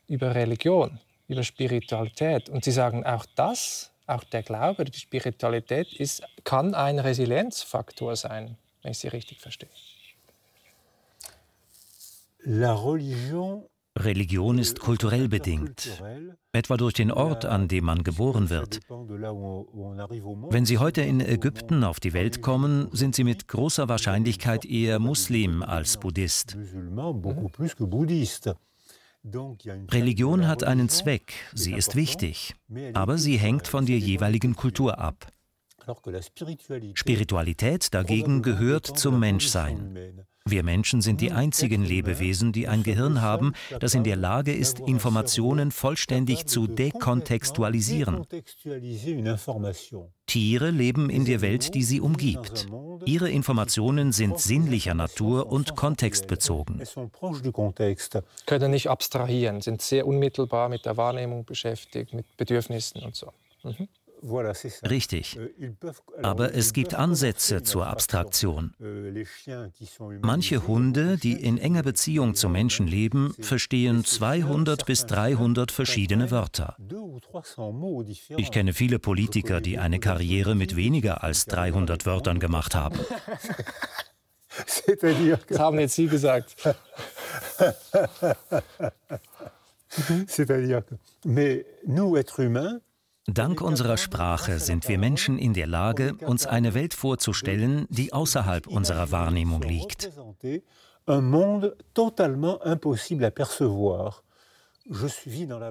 über Religion, über Spiritualität. Und Sie sagen auch das, auch der Glaube, die Spiritualität ist, kann ein Resilienzfaktor sein, wenn ich Sie richtig verstehe. La religion Religion ist kulturell bedingt, etwa durch den Ort, an dem man geboren wird. Wenn Sie heute in Ägypten auf die Welt kommen, sind Sie mit großer Wahrscheinlichkeit eher Muslim als Buddhist. Religion hat einen Zweck, sie ist wichtig, aber sie hängt von der jeweiligen Kultur ab. Spiritualität dagegen gehört zum Menschsein. Wir Menschen sind die einzigen Lebewesen, die ein Gehirn haben, das in der Lage ist, Informationen vollständig zu dekontextualisieren. Tiere leben in der Welt, die sie umgibt. Ihre Informationen sind sinnlicher Natur und kontextbezogen. Können nicht abstrahieren, sind sehr unmittelbar mit der Wahrnehmung beschäftigt, mit Bedürfnissen und so. Mhm. Richtig. Euh, Aber es gibt Ansätze zur Abstraktion. Euh, Manche Hunde, die in enger Beziehung zu Menschen leben, verstehen 200 bis 300 verschiedene Wörter. Ich kenne viele Politiker, die eine Karriere mit weniger als 300 Wörtern gemacht haben. Das haben jetzt Sie gesagt. C'est-à-dire que, mais nous, êtres humains, Dank unserer Sprache sind wir Menschen in der Lage, uns eine Welt vorzustellen, die außerhalb unserer Wahrnehmung liegt.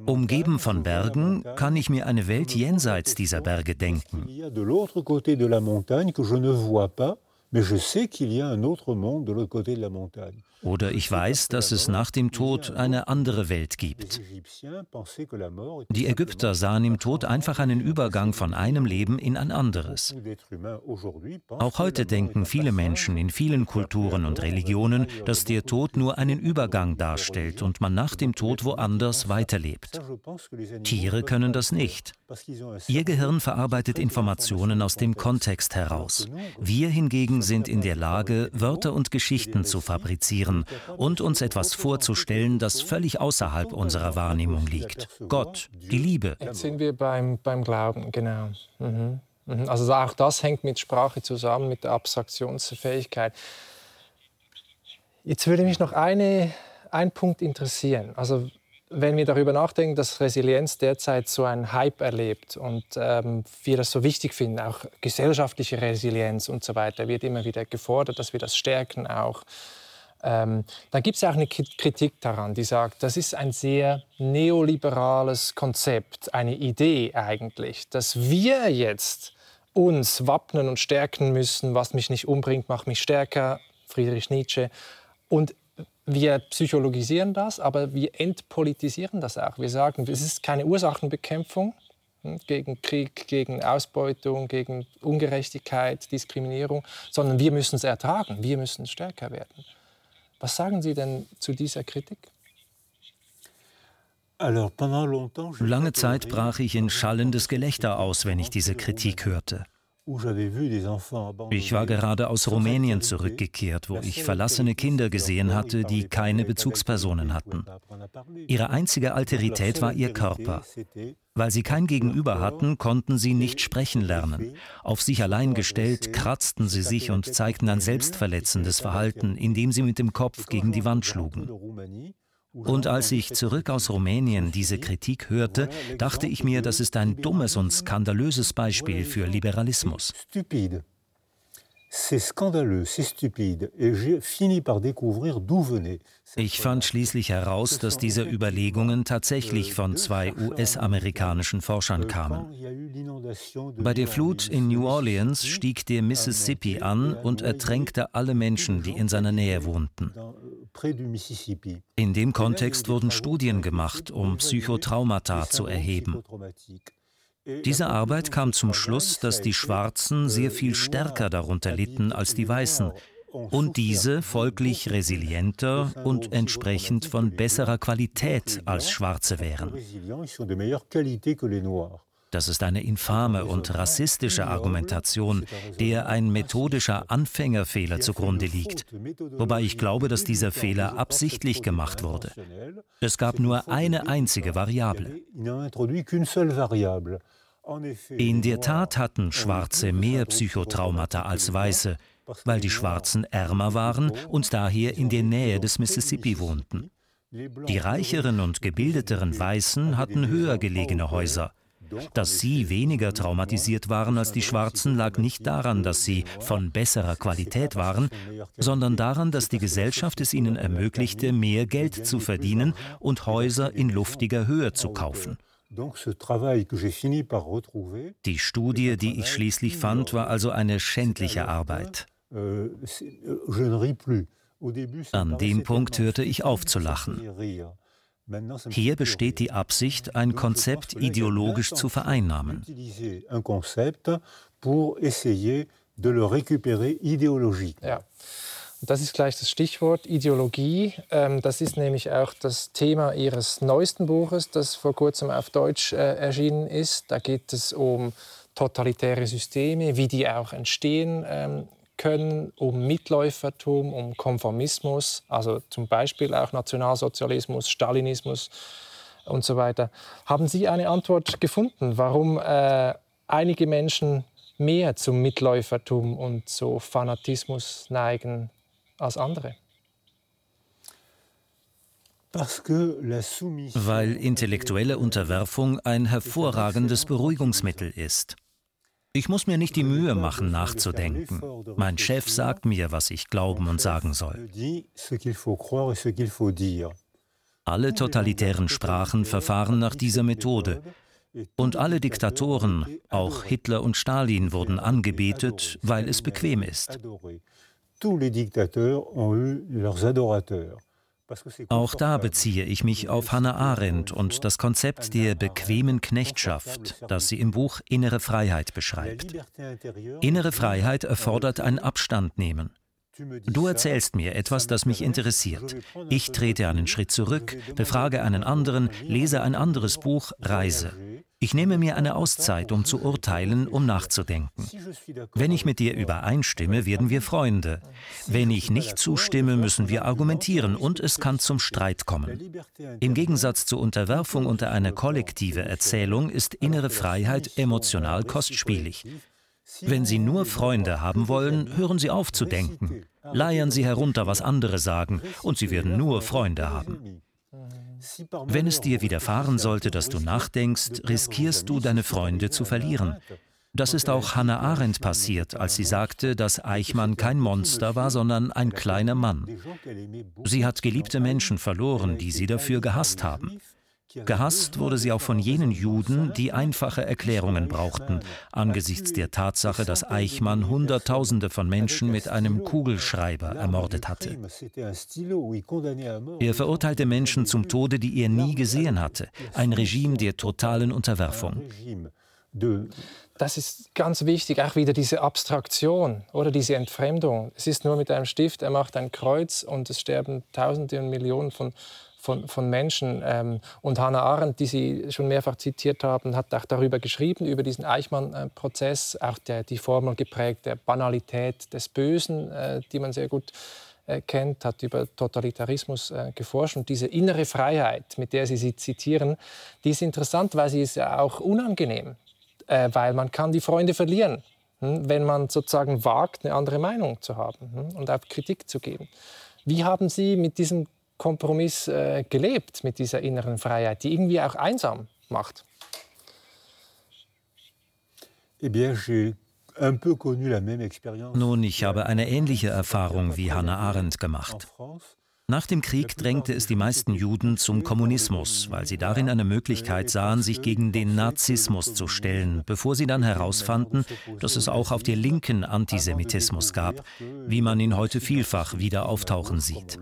Umgeben von Bergen kann ich mir eine Welt jenseits dieser Berge denken. Mais je sais qu'il y a un autre monde de l'autre côté de la montagne. Oder ich weiß, dass es nach dem Tod eine andere Welt gibt. Die Ägypter sahen im Tod einfach einen Übergang von einem Leben in ein anderes. Auch heute denken viele Menschen in vielen Kulturen und Religionen, dass der Tod nur einen Übergang darstellt und man nach dem Tod woanders weiterlebt. Tiere können das nicht. Ihr Gehirn verarbeitet Informationen aus dem Kontext heraus. Wir hingegen sind in der Lage, Wörter und Geschichten zu fabrizieren machen und uns etwas vorzustellen, das völlig außerhalb unserer Wahrnehmung liegt. Gott, die Liebe. Jetzt sind wir beim, beim Glauben, genau. Mhm. mhm. Also auch das hängt mit Sprache zusammen, mit der Abstraktionsfähigkeit. Jetzt würde mich noch eine, ein Punkt interessieren. Also wenn wir darüber nachdenken, dass Resilienz derzeit so einen Hype erlebt und ähm, wir das so wichtig finden, auch gesellschaftliche Resilienz und so weiter, wird immer wieder gefordert, dass wir das stärken auch. Ähm, da gibt es auch eine Kritik daran, die sagt, das ist ein sehr neoliberales Konzept, eine Idee eigentlich, dass wir jetzt uns wappnen und stärken müssen, was mich nicht umbringt, macht mich stärker, Friedrich Nietzsche. Und wir psychologisieren das, aber wir entpolitisieren das auch. Wir sagen, es ist keine Ursachenbekämpfung hm, gegen Krieg, gegen Ausbeutung, gegen Ungerechtigkeit, Diskriminierung, sondern wir müssen es ertragen, wir müssen stärker werden. Was sagen Sie denn zu dieser Kritik? Lange Zeit brach ich in schallendes Gelächter aus, wenn ich diese Kritik hörte. Ich war gerade aus Rumänien zurückgekehrt, wo ich verlassene Kinder gesehen hatte, die keine Bezugspersonen hatten. Ihre einzige Alterität war ihr Körper. Weil sie kein Gegenüber hatten, konnten sie nicht sprechen lernen. Auf sich allein gestellt, kratzten sie sich und zeigten ein selbstverletzendes Verhalten, indem sie mit dem Kopf gegen die Wand schlugen. Und als ich zurück aus Rumänien diese Kritik hörte, dachte ich mir, das ist ein dummes und skandalöses Beispiel für Liberalismus. C'est scandaleux, c'est stupide. Et j'ai fini par découvrir d'où venait. Ich fand schließlich heraus, dass diese Überlegungen tatsächlich von zwei US-amerikanischen Forschern kamen. Bei der Flut in New Orleans stieg der Mississippi an und ertränkte alle Menschen, die in seiner Nähe wohnten. In dem Kontext wurden Studien gemacht, um Psychotraumata zu erheben. Diese Arbeit kam zum Schluss, dass die Schwarzen sehr viel stärker darunter litten als die Weißen und diese folglich resilienter und entsprechend von besserer Qualität als Schwarze wären. Das ist eine infame und rassistische Argumentation, der ein methodischer Anfängerfehler zugrunde liegt. Wobei ich glaube, dass dieser Fehler absichtlich gemacht wurde. Es gab nur eine einzige Variable. In der Tat hatten Schwarze mehr Psychotraumata als Weiße, weil die Schwarzen ärmer waren und daher in der Nähe des Mississippi wohnten. Die reicheren und gebildeteren Weißen hatten höher gelegene Häuser. Dass sie weniger traumatisiert waren als die Schwarzen, lag nicht daran, dass sie von besserer Qualität waren, sondern daran, dass die Gesellschaft es ihnen ermöglichte, mehr Geld zu verdienen und Häuser in luftiger Höhe zu kaufen. Die Studie, die ich schließlich fand, war also eine schändliche Arbeit. Euh, euh, An dem Punkt hörte ich auf zu lachen. Hier besteht die Absicht, ein Konzept ideologisch zu vereinnahmen. Ja. Das ist gleich das Stichwort Ideologie. Ähm, das ist nämlich auch das Thema Ihres neuesten Buches, das vor kurzem auf Deutsch äh, erschienen ist. Da geht es um totalitäre Systeme, wie die auch entstehen ähm, können, um Mitläufertum, um Konformismus, also zum Beispiel auch Nationalsozialismus, Stalinismus und so weiter. Haben Sie eine Antwort gefunden, warum äh, einige Menschen mehr zum Mitläufertum und zu Fanatismus neigen als andere. Weil intellektuelle Unterwerfung ein hervorragendes Beruhigungsmittel ist. Ich muss mir nicht die Mühe machen, nachzudenken. Mein Chef sagt mir, was ich glauben und sagen soll. Alle totalitären Sprachen verfahren nach dieser Methode. Und alle Diktatoren, auch Hitler und Stalin, wurden angebetet, weil es bequem ist Auch da beziehe ich mich auf Hannah Arendt und das Konzept der bequemen Knechtschaft, das sie im Buch Innere Freiheit beschreibt. Innere Freiheit erfordert ein Abstandnehmen. Du erzählst mir etwas, das mich interessiert. Ich trete einen Schritt zurück, befrage einen anderen, lese ein anderes Buch, reise. Ich nehme mir eine Auszeit, um zu urteilen, um nachzudenken. Wenn ich mit dir übereinstimme, werden wir Freunde. Wenn ich nicht zustimme, müssen wir argumentieren und es kann zum Streit kommen. Im Gegensatz zur Unterwerfung unter eine kollektive Erzählung ist innere Freiheit emotional kostspielig. Wenn Sie nur Freunde haben wollen, hören Sie auf zu denken. Leiern Sie herunter, was andere sagen, und Sie werden nur Freunde haben. Wenn es dir widerfahren sollte, dass du nachdenkst, riskierst du, deine Freunde zu verlieren. Das ist auch Hannah Arendt passiert, als sie sagte, dass Eichmann kein Monster war, sondern ein kleiner Mann. Sie hat geliebte Menschen verloren, die sie dafür gehasst haben. Gehasst wurde sie auch von jenen Juden, die einfache Erklärungen brauchten, angesichts der Tatsache, dass Eichmann Hunderttausende von Menschen mit einem Kugelschreiber ermordet hatte. Er verurteilte Menschen zum Tode, die er nie gesehen hatte, ein Regime der totalen Unterwerfung. Das ist ganz wichtig, auch wieder diese Abstraktion oder diese Entfremdung. Es ist nur mit einem Stift, er macht ein Kreuz und es sterben Tausende und Millionen von von, von Menschen. Ähm, und Hannah Arendt, die Sie schon mehrfach zitiert haben, hat auch darüber geschrieben, über diesen Eichmann-Prozess, auch der, die Formel geprägt der Banalität des Bösen, äh, die man sehr gut äh, kennt, hat über Totalitarismus äh, geforscht. Und diese innere Freiheit, mit der Sie sie zitieren, die ist interessant, weil sie ist ja auch unangenehm, äh, weil man kann die Freunde verlieren hm, wenn man sozusagen wagt, eine andere Meinung zu haben hm, und auch Kritik zu geben. Wie haben Sie mit diesem Kompromiss äh, gelebt mit dieser inneren Freiheit, die irgendwie auch einsam macht? Eh bien, j'ai Nun, ich habe eine ähnliche Erfahrung wie Hannah Arendt gemacht. Nach dem Krieg drängte es die meisten Juden zum Kommunismus, weil sie darin eine Möglichkeit sahen, sich gegen den Nazismus zu stellen, bevor sie dann herausfanden, dass es auch auf der Linken Antisemitismus gab, wie man ihn heute vielfach wieder auftauchen sieht.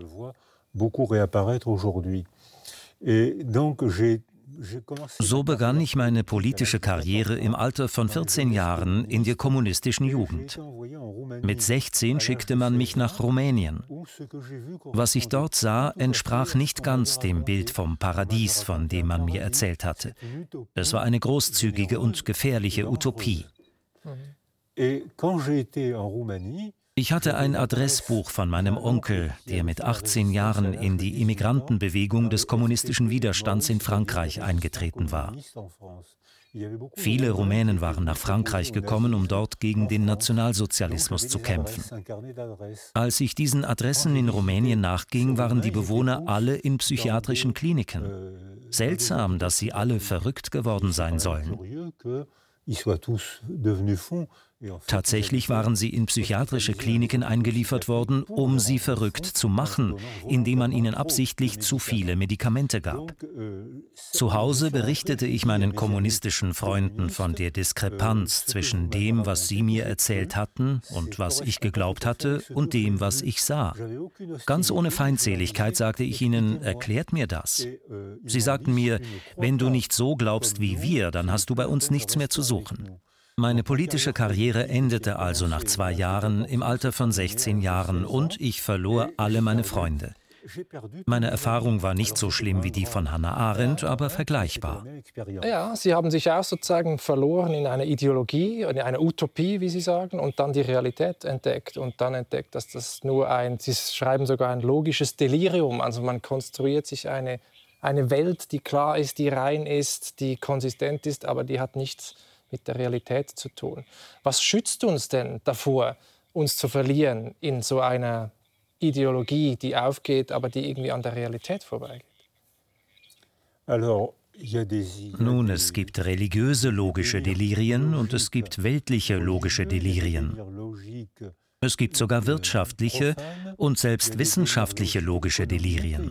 So begann ich meine politische Karriere im Alter von 14 Jahren in der kommunistischen Jugend. Mit 16 schickte man mich nach Rumänien. Was ich dort sah, entsprach nicht ganz dem Bild vom Paradies, von dem man mir erzählt hatte. Es war eine großzügige und gefährliche Utopie. Et quand j'étais en Roumanie, ich hatte ein Adressbuch von meinem Onkel, der mit 18 Jahren in die Immigrantenbewegung des kommunistischen Widerstands in Frankreich eingetreten war. Viele Rumänen waren nach Frankreich gekommen, um dort gegen den Nationalsozialismus zu kämpfen. Als ich diesen Adressen in Rumänien nachging, waren die Bewohner alle in psychiatrischen Kliniken. Seltsam, dass sie alle verrückt geworden sein sollen. Tatsächlich waren sie in psychiatrische Kliniken eingeliefert worden, um sie verrückt zu machen, indem man ihnen absichtlich zu viele Medikamente gab. Zu Hause berichtete ich meinen kommunistischen Freunden von der Diskrepanz zwischen dem, was sie mir erzählt hatten und was ich geglaubt hatte, und dem, was ich sah. Ganz ohne Feindseligkeit sagte ich ihnen, erklärt mir das. Sie sagten mir, wenn du nicht so glaubst wie wir, dann hast du bei uns nichts mehr zu suchen. Meine politische Karriere endete also nach zwei Jahren im Alter von 16 Jahren und ich verlor alle meine Freunde. Meine Erfahrung war nicht so schlimm wie die von Hannah Arendt, aber vergleichbar. Ja, Sie haben sich auch sozusagen verloren in eine Ideologie, in eine Utopie, wie Sie sagen, und dann die Realität entdeckt und dann entdeckt, dass das nur ein, Sie schreiben sogar ein logisches Delirium, also man konstruiert sich eine, eine Welt, die klar ist, die rein ist, die konsistent ist, aber die hat nichts mit der Realität zu tun. Was schützt uns denn davor, uns zu verlieren in so einer Ideologie, die aufgeht, aber die irgendwie an der Realität vorbeigeht? Nun, es gibt religiöse logische Delirien und es gibt weltliche logische Delirien. Es gibt sogar wirtschaftliche und selbst wissenschaftliche logische Delirien.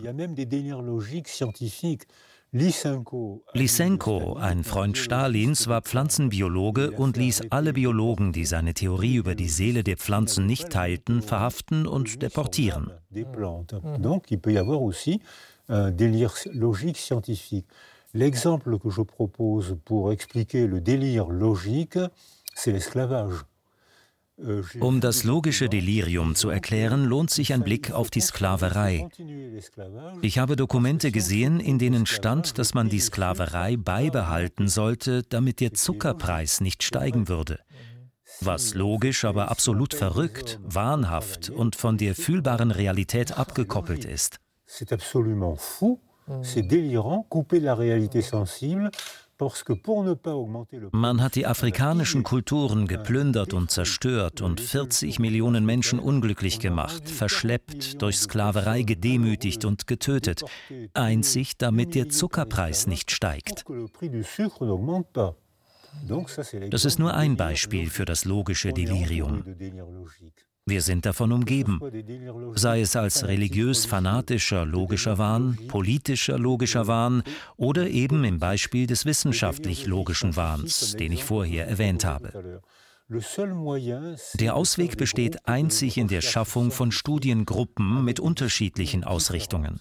Lysenko, ein Freund Stalins, war Pflanzenbiologe und ließ alle Biologen, die seine Theorie über die Seele der Pflanzen nicht teilten, verhaften und deportieren. L'exemple que je propose pour expliquer le délire logique, c'est l'esclavage. Um das logische Delirium zu erklären, lohnt sich ein Blick auf die Sklaverei. Ich habe Dokumente gesehen, in denen stand, dass man die Sklaverei beibehalten sollte, damit der Zuckerpreis nicht steigen würde. Was logisch, aber absolut verrückt, wahnhaft und von der fühlbaren Realität abgekoppelt ist. C'est absolument fou, c'est délirant, couper la réalité sensible man hat die afrikanischen Kulturen geplündert und zerstört und 40 Millionen Menschen unglücklich gemacht, verschleppt, durch Sklaverei gedemütigt und getötet, einzig damit der Zuckerpreis nicht steigt. Das ist nur ein Beispiel für das logische Delirium. Wir sind davon umgeben, sei es als religiös-fanatischer logischer Wahn, politischer logischer Wahn oder eben im Beispiel des wissenschaftlich-logischen Wahns, den ich vorher erwähnt habe. Der Ausweg besteht einzig in der Schaffung von Studiengruppen mit unterschiedlichen Ausrichtungen.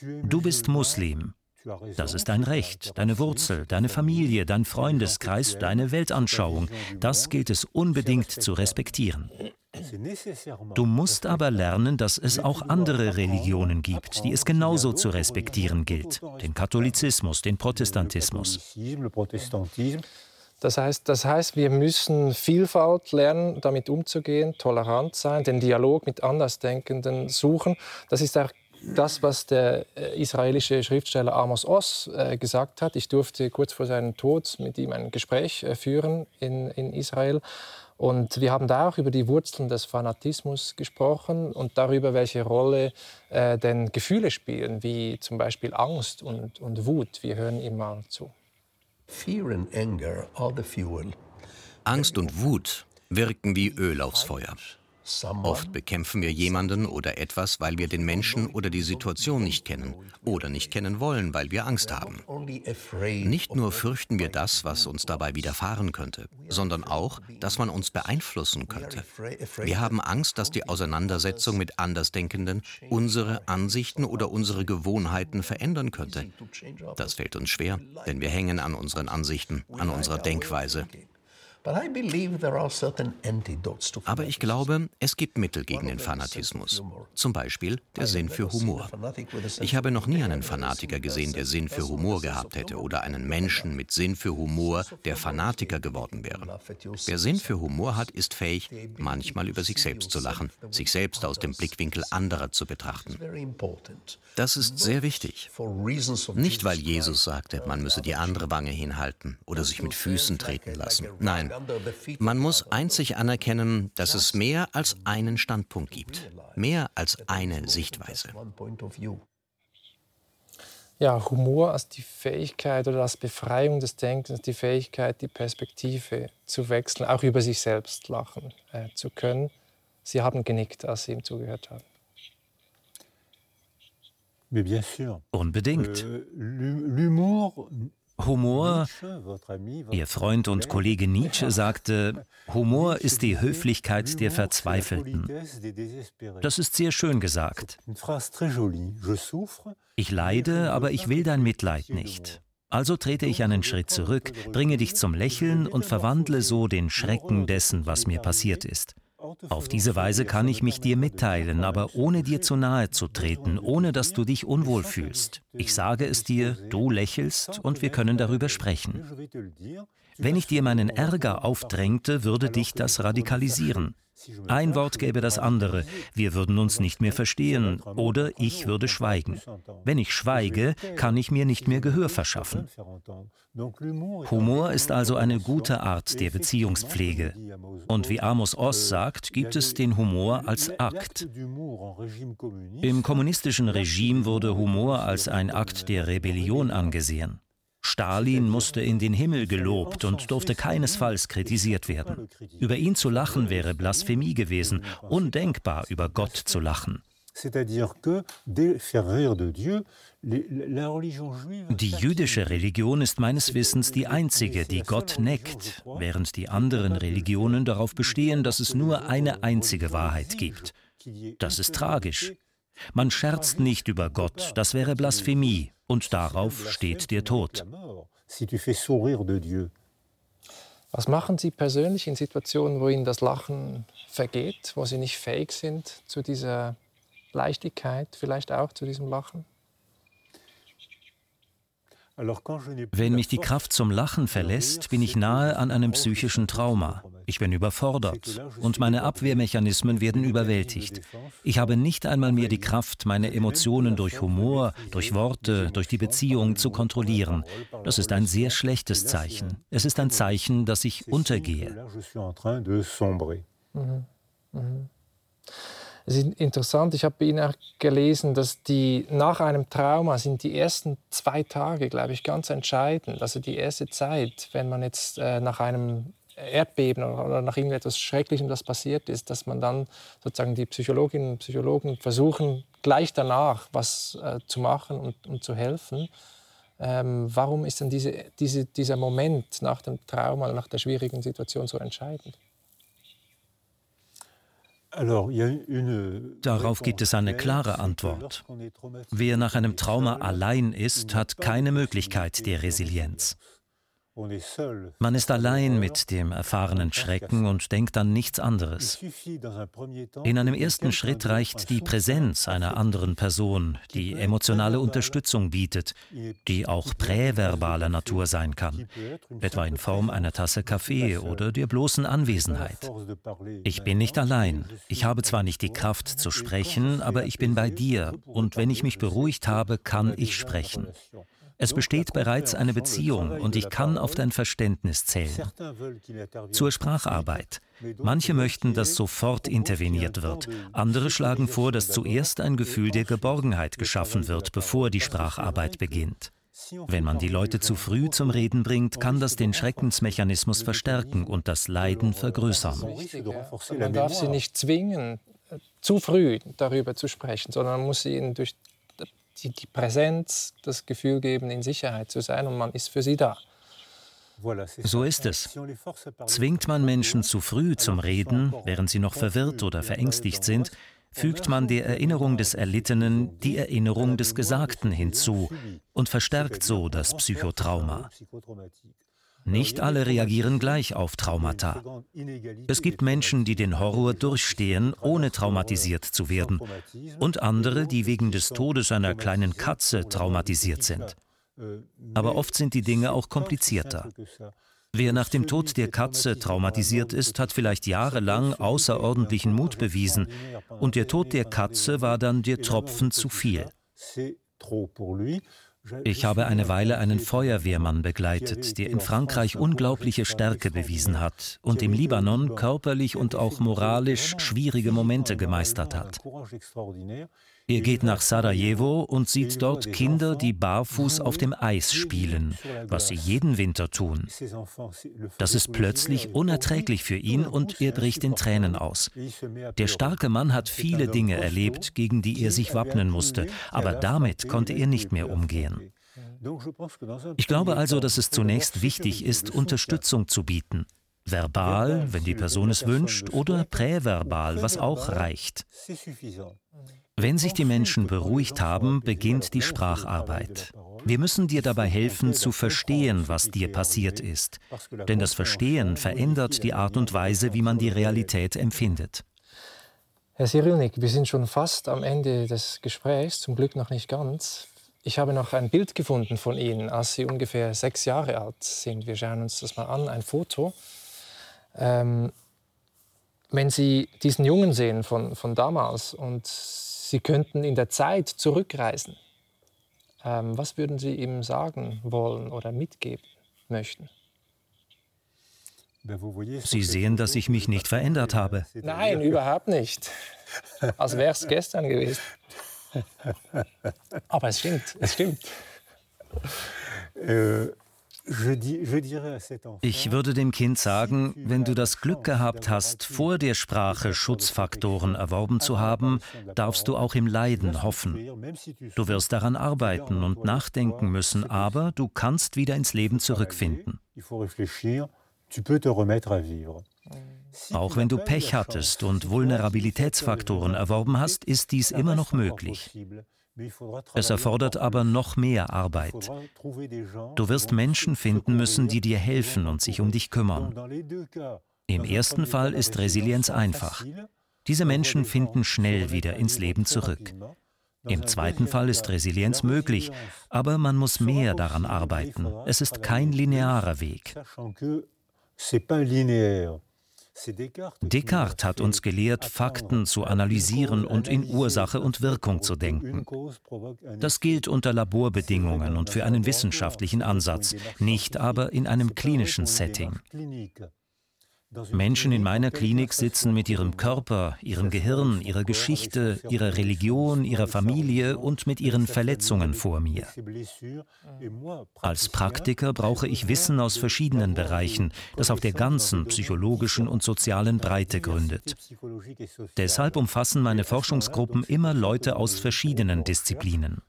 Du bist Muslim. Das ist dein Recht, deine Wurzel, deine Familie, dein Freundeskreis, deine Weltanschauung. Das gilt es unbedingt zu respektieren. Du musst aber lernen, dass es auch andere Religionen gibt, die es genauso zu respektieren gilt. Den Katholizismus, den Protestantismus. Das heißt, das heißt, wir müssen Vielfalt lernen, damit umzugehen, tolerant sein, den Dialog mit Andersdenkenden suchen. Das ist auch das, was der äh, israelische Schriftsteller Amos Oz äh, gesagt hat. Ich durfte kurz vor seinem Tod mit ihm ein Gespräch äh, führen in, in Israel. Und wir haben da auch über die Wurzeln des Fanatismus gesprochen und darüber, welche Rolle äh, denn Gefühle spielen, wie zum Beispiel Angst und, und Wut. Wir hören ihm mal zu. Fear and anger are the fuel Angst und Wut wirken wie Öl aufs Feuer. Oft bekämpfen wir jemanden oder etwas, weil wir den Menschen oder die Situation nicht kennen oder nicht kennen wollen, weil wir Angst haben. Nicht nur fürchten wir das, was uns dabei widerfahren könnte, sondern auch, dass man uns beeinflussen könnte. Wir haben Angst, dass die Auseinandersetzung mit Andersdenkenden unsere Ansichten oder unsere Gewohnheiten verändern könnte. Das fällt uns schwer, denn wir hängen an unseren Ansichten, an unserer Denkweise. Aber ich glaube, es gibt Mittel gegen den Fanatismus. Zum Beispiel der Sinn für Humor. Ich habe noch nie einen Fanatiker gesehen, der Sinn für Humor gehabt hätte oder einen Menschen mit Sinn für Humor, der Fanatiker geworden wäre. Wer Sinn für Humor hat, ist fähig, manchmal über sich selbst zu lachen, sich selbst aus dem Blickwinkel anderer zu betrachten. Das ist sehr wichtig. Nicht, weil Jesus sagte, man müsse die andere Wange hinhalten oder sich mit Füßen treten lassen. Nein, man muss einzig anerkennen, dass es mehr als einen Standpunkt gibt, mehr als eine Sichtweise. Ja, Humor als die Fähigkeit oder als Befreiung des Denkens, die Fähigkeit, die Perspektive zu wechseln, auch über sich selbst lachen äh, zu können. Sie haben genickt, als Sie ihm zugehört haben. Unbedingt. Humor, Ihr Freund und Kollege Nietzsche sagte, Humor ist die Höflichkeit der Verzweifelten. Das ist sehr schön gesagt. Ich leide, aber ich will dein Mitleid nicht. Also trete ich einen Schritt zurück, bringe dich zum Lächeln und verwandle so den Schrecken dessen, was mir passiert ist. Auf diese Weise kann ich mich dir mitteilen, aber ohne dir zu nahe zu treten, ohne dass du dich unwohl fühlst. Ich sage es dir, du lächelst und wir können darüber sprechen. Wenn ich dir meinen Ärger aufdrängte, würde dich das radikalisieren. Ein Wort gäbe das andere, wir würden uns nicht mehr verstehen oder ich würde schweigen. Wenn ich schweige, kann ich mir nicht mehr Gehör verschaffen. Humor ist also eine gute Art der Beziehungspflege. Und wie Amos Oz sagt, gibt es den Humor als Akt. Im kommunistischen Regime wurde Humor als ein Akt der Rebellion angesehen. Stalin musste in den Himmel gelobt und durfte keinesfalls kritisiert werden. Über ihn zu lachen wäre Blasphemie gewesen, undenkbar über Gott zu lachen. Die jüdische Religion ist meines Wissens die einzige, die Gott neckt, während die anderen Religionen darauf bestehen, dass es nur eine einzige Wahrheit gibt. Das ist tragisch. Man scherzt nicht über Gott, das wäre Blasphemie, und darauf steht der Tod. Was machen Sie persönlich in Situationen, wo Ihnen das Lachen vergeht, wo Sie nicht fähig sind zu dieser Leichtigkeit, vielleicht auch zu diesem Lachen? Wenn mich die Kraft zum Lachen verlässt, bin ich nahe an einem psychischen Trauma. Ich bin überfordert und meine Abwehrmechanismen werden überwältigt. Ich habe nicht einmal mehr die Kraft, meine Emotionen durch Humor, durch Worte, durch die Beziehung zu kontrollieren. Das ist ein sehr schlechtes Zeichen. Es ist ein Zeichen, dass ich untergehe. Mhm. Mhm. Es ist interessant, ich habe bei Ihnen gelesen, dass die nach einem Trauma sind die ersten zwei Tage, glaube ich, ganz entscheidend. Also die erste Zeit, wenn man jetzt äh, nach einem Erdbeben oder nach irgendetwas Schrecklichem, das passiert ist, dass man dann sozusagen die Psychologinnen und Psychologen versuchen, gleich danach was äh, zu machen und, und zu helfen. Ähm, warum ist denn diese, diese, dieser Moment nach dem Trauma, nach der schwierigen Situation so entscheidend? Darauf gibt es eine klare Antwort. Wer nach einem Trauma allein ist, hat keine Möglichkeit der Resilienz. Man ist allein mit dem erfahrenen Schrecken und denkt an nichts anderes. In einem ersten Schritt reicht die Präsenz einer anderen Person, die emotionale Unterstützung bietet, die auch präverbaler Natur sein kann, etwa in Form einer Tasse Kaffee oder der bloßen Anwesenheit. Ich bin nicht allein. Ich habe zwar nicht die Kraft zu sprechen, aber ich bin bei dir und wenn ich mich beruhigt habe, kann ich sprechen. Es besteht bereits eine Beziehung und ich kann auf dein Verständnis zählen. Zur Spracharbeit. Manche möchten, dass sofort interveniert wird. Andere schlagen vor, dass zuerst ein Gefühl der Geborgenheit geschaffen wird, bevor die Spracharbeit beginnt. Wenn man die Leute zu früh zum Reden bringt, kann das den Schreckensmechanismus verstärken und das Leiden vergrößern. Man darf sie nicht zwingen, zu früh darüber zu sprechen, sondern man muss ihnen durch die, die Präsenz das Gefühl geben, in Sicherheit zu sein und man ist für sie da. So ist es. Zwingt man Menschen zu früh zum Reden, während sie noch verwirrt oder verängstigt sind, fügt man der Erinnerung des Erlittenen die Erinnerung des Gesagten hinzu und verstärkt so das Psychotrauma. Nicht alle reagieren gleich auf Traumata. Es gibt Menschen, die den Horror durchstehen, ohne traumatisiert zu werden, und andere, die wegen des Todes einer kleinen Katze traumatisiert sind. Aber oft sind die Dinge auch komplizierter. Wer nach dem Tod der Katze traumatisiert ist, hat vielleicht jahrelang außerordentlichen Mut bewiesen, und der Tod der Katze war dann der Tropfen zu viel. Ich habe eine Weile einen Feuerwehrmann begleitet, der in Frankreich unglaubliche Stärke bewiesen hat und im Libanon körperlich und auch moralisch schwierige Momente gemeistert hat. Er geht nach Sarajevo und sieht dort Kinder, die barfuß auf dem Eis spielen, was sie jeden Winter tun. Das ist plötzlich unerträglich für ihn und er bricht in Tränen aus. Der starke Mann hat viele Dinge erlebt, gegen die er sich wappnen musste, aber damit konnte er nicht mehr umgehen. Ich glaube also, dass es zunächst wichtig ist, Unterstützung zu bieten. Verbal, wenn die Person es wünscht, oder präverbal, was auch reicht. Wenn sich die Menschen beruhigt haben, beginnt die Spracharbeit. Wir müssen dir dabei helfen, zu verstehen, was dir passiert ist. Denn das Verstehen verändert die Art und Weise, wie man die Realität empfindet. Herr Cyrilnik, wir sind schon fast am Ende des Gesprächs, zum Glück noch nicht ganz. Ich habe noch ein Bild gefunden von Ihnen, als Sie ungefähr sechs Jahre alt sind. Wir schauen uns das mal an, ein Foto. Ähm, wenn Sie diesen Jungen sehen von, von damals und Sie könnten in der Zeit zurückreisen. Ähm, was würden Sie ihm sagen wollen oder mitgeben möchten? Sie sehen, dass ich mich nicht verändert habe. Nein, überhaupt nicht. Als wäre es gestern gewesen. Aber es stimmt, es stimmt. Ich würde dem Kind sagen, wenn du das Glück gehabt hast, vor der Sprache Schutzfaktoren erworben zu haben, darfst du auch im Leiden hoffen. Du wirst daran arbeiten und nachdenken müssen, aber du kannst wieder ins Leben zurückfinden. Auch wenn du Pech hattest und Vulnerabilitätsfaktoren erworben hast, ist dies immer noch möglich. Es erfordert aber noch mehr Arbeit. Du wirst Menschen finden müssen, die dir helfen und sich um dich kümmern. Im ersten Fall ist Resilienz einfach. Diese Menschen finden schnell wieder ins Leben zurück. Im zweiten Fall ist Resilienz möglich, aber man muss mehr daran arbeiten. Es ist kein linearer Weg. Descartes hat uns gelehrt, Fakten zu analysieren und in Ursache und Wirkung zu denken. Das gilt unter Laborbedingungen und für einen wissenschaftlichen Ansatz, nicht aber in einem klinischen Setting. Menschen in meiner Klinik sitzen mit ihrem Körper, ihrem Gehirn, ihrer Geschichte, ihrer Religion, ihrer Familie und mit ihren Verletzungen vor mir. Als Praktiker brauche ich Wissen aus verschiedenen Bereichen, das auf der ganzen psychologischen und sozialen Breite gründet. Deshalb umfassen meine Forschungsgruppen immer Leute aus verschiedenen Disziplinen.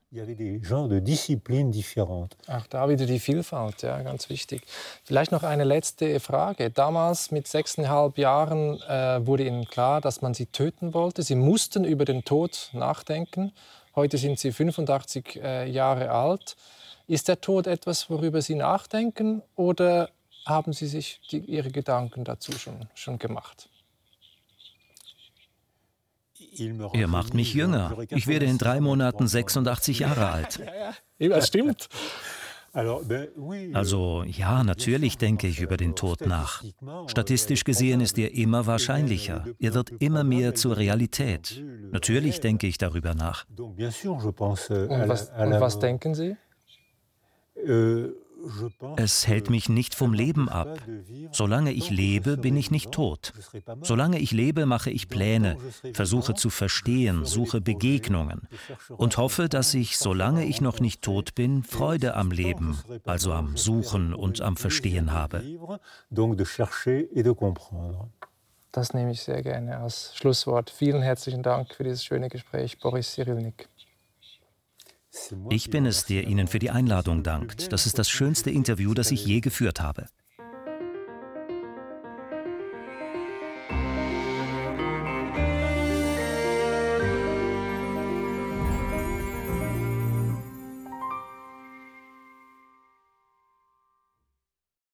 Ach, da wieder die Vielfalt, ja, ganz wichtig. Vielleicht noch eine letzte Frage. Damals mit sechseinhalb Jahren äh, wurde Ihnen klar, dass man Sie töten wollte. Sie mussten über den Tod nachdenken. Heute sind Sie 85 äh, Jahre alt. Ist der Tod etwas, worüber Sie nachdenken oder haben Sie sich die, Ihre Gedanken dazu schon, schon gemacht? Er macht mich jünger. Ich werde in drei Monaten 86 Jahre alt. Ja, das stimmt. Also ja, natürlich denke ich über den Tod nach. Statistisch gesehen ist er immer wahrscheinlicher. Er wird immer mehr zur Realität. Natürlich denke ich darüber nach. Und was, und was denken Sie? Es hält mich nicht vom Leben ab. Solange ich lebe, bin ich nicht tot. Solange ich lebe, mache ich Pläne, versuche zu verstehen, suche Begegnungen und hoffe, dass ich, solange ich noch nicht tot bin, Freude am Leben, also am Suchen und am Verstehen habe. Das nehme ich sehr gerne als Schlusswort. Vielen herzlichen Dank für dieses schöne Gespräch, Boris Cyrulnik. Ich bin es, der Ihnen für die Einladung dankt. Das ist das schönste Interview, das ich je geführt habe.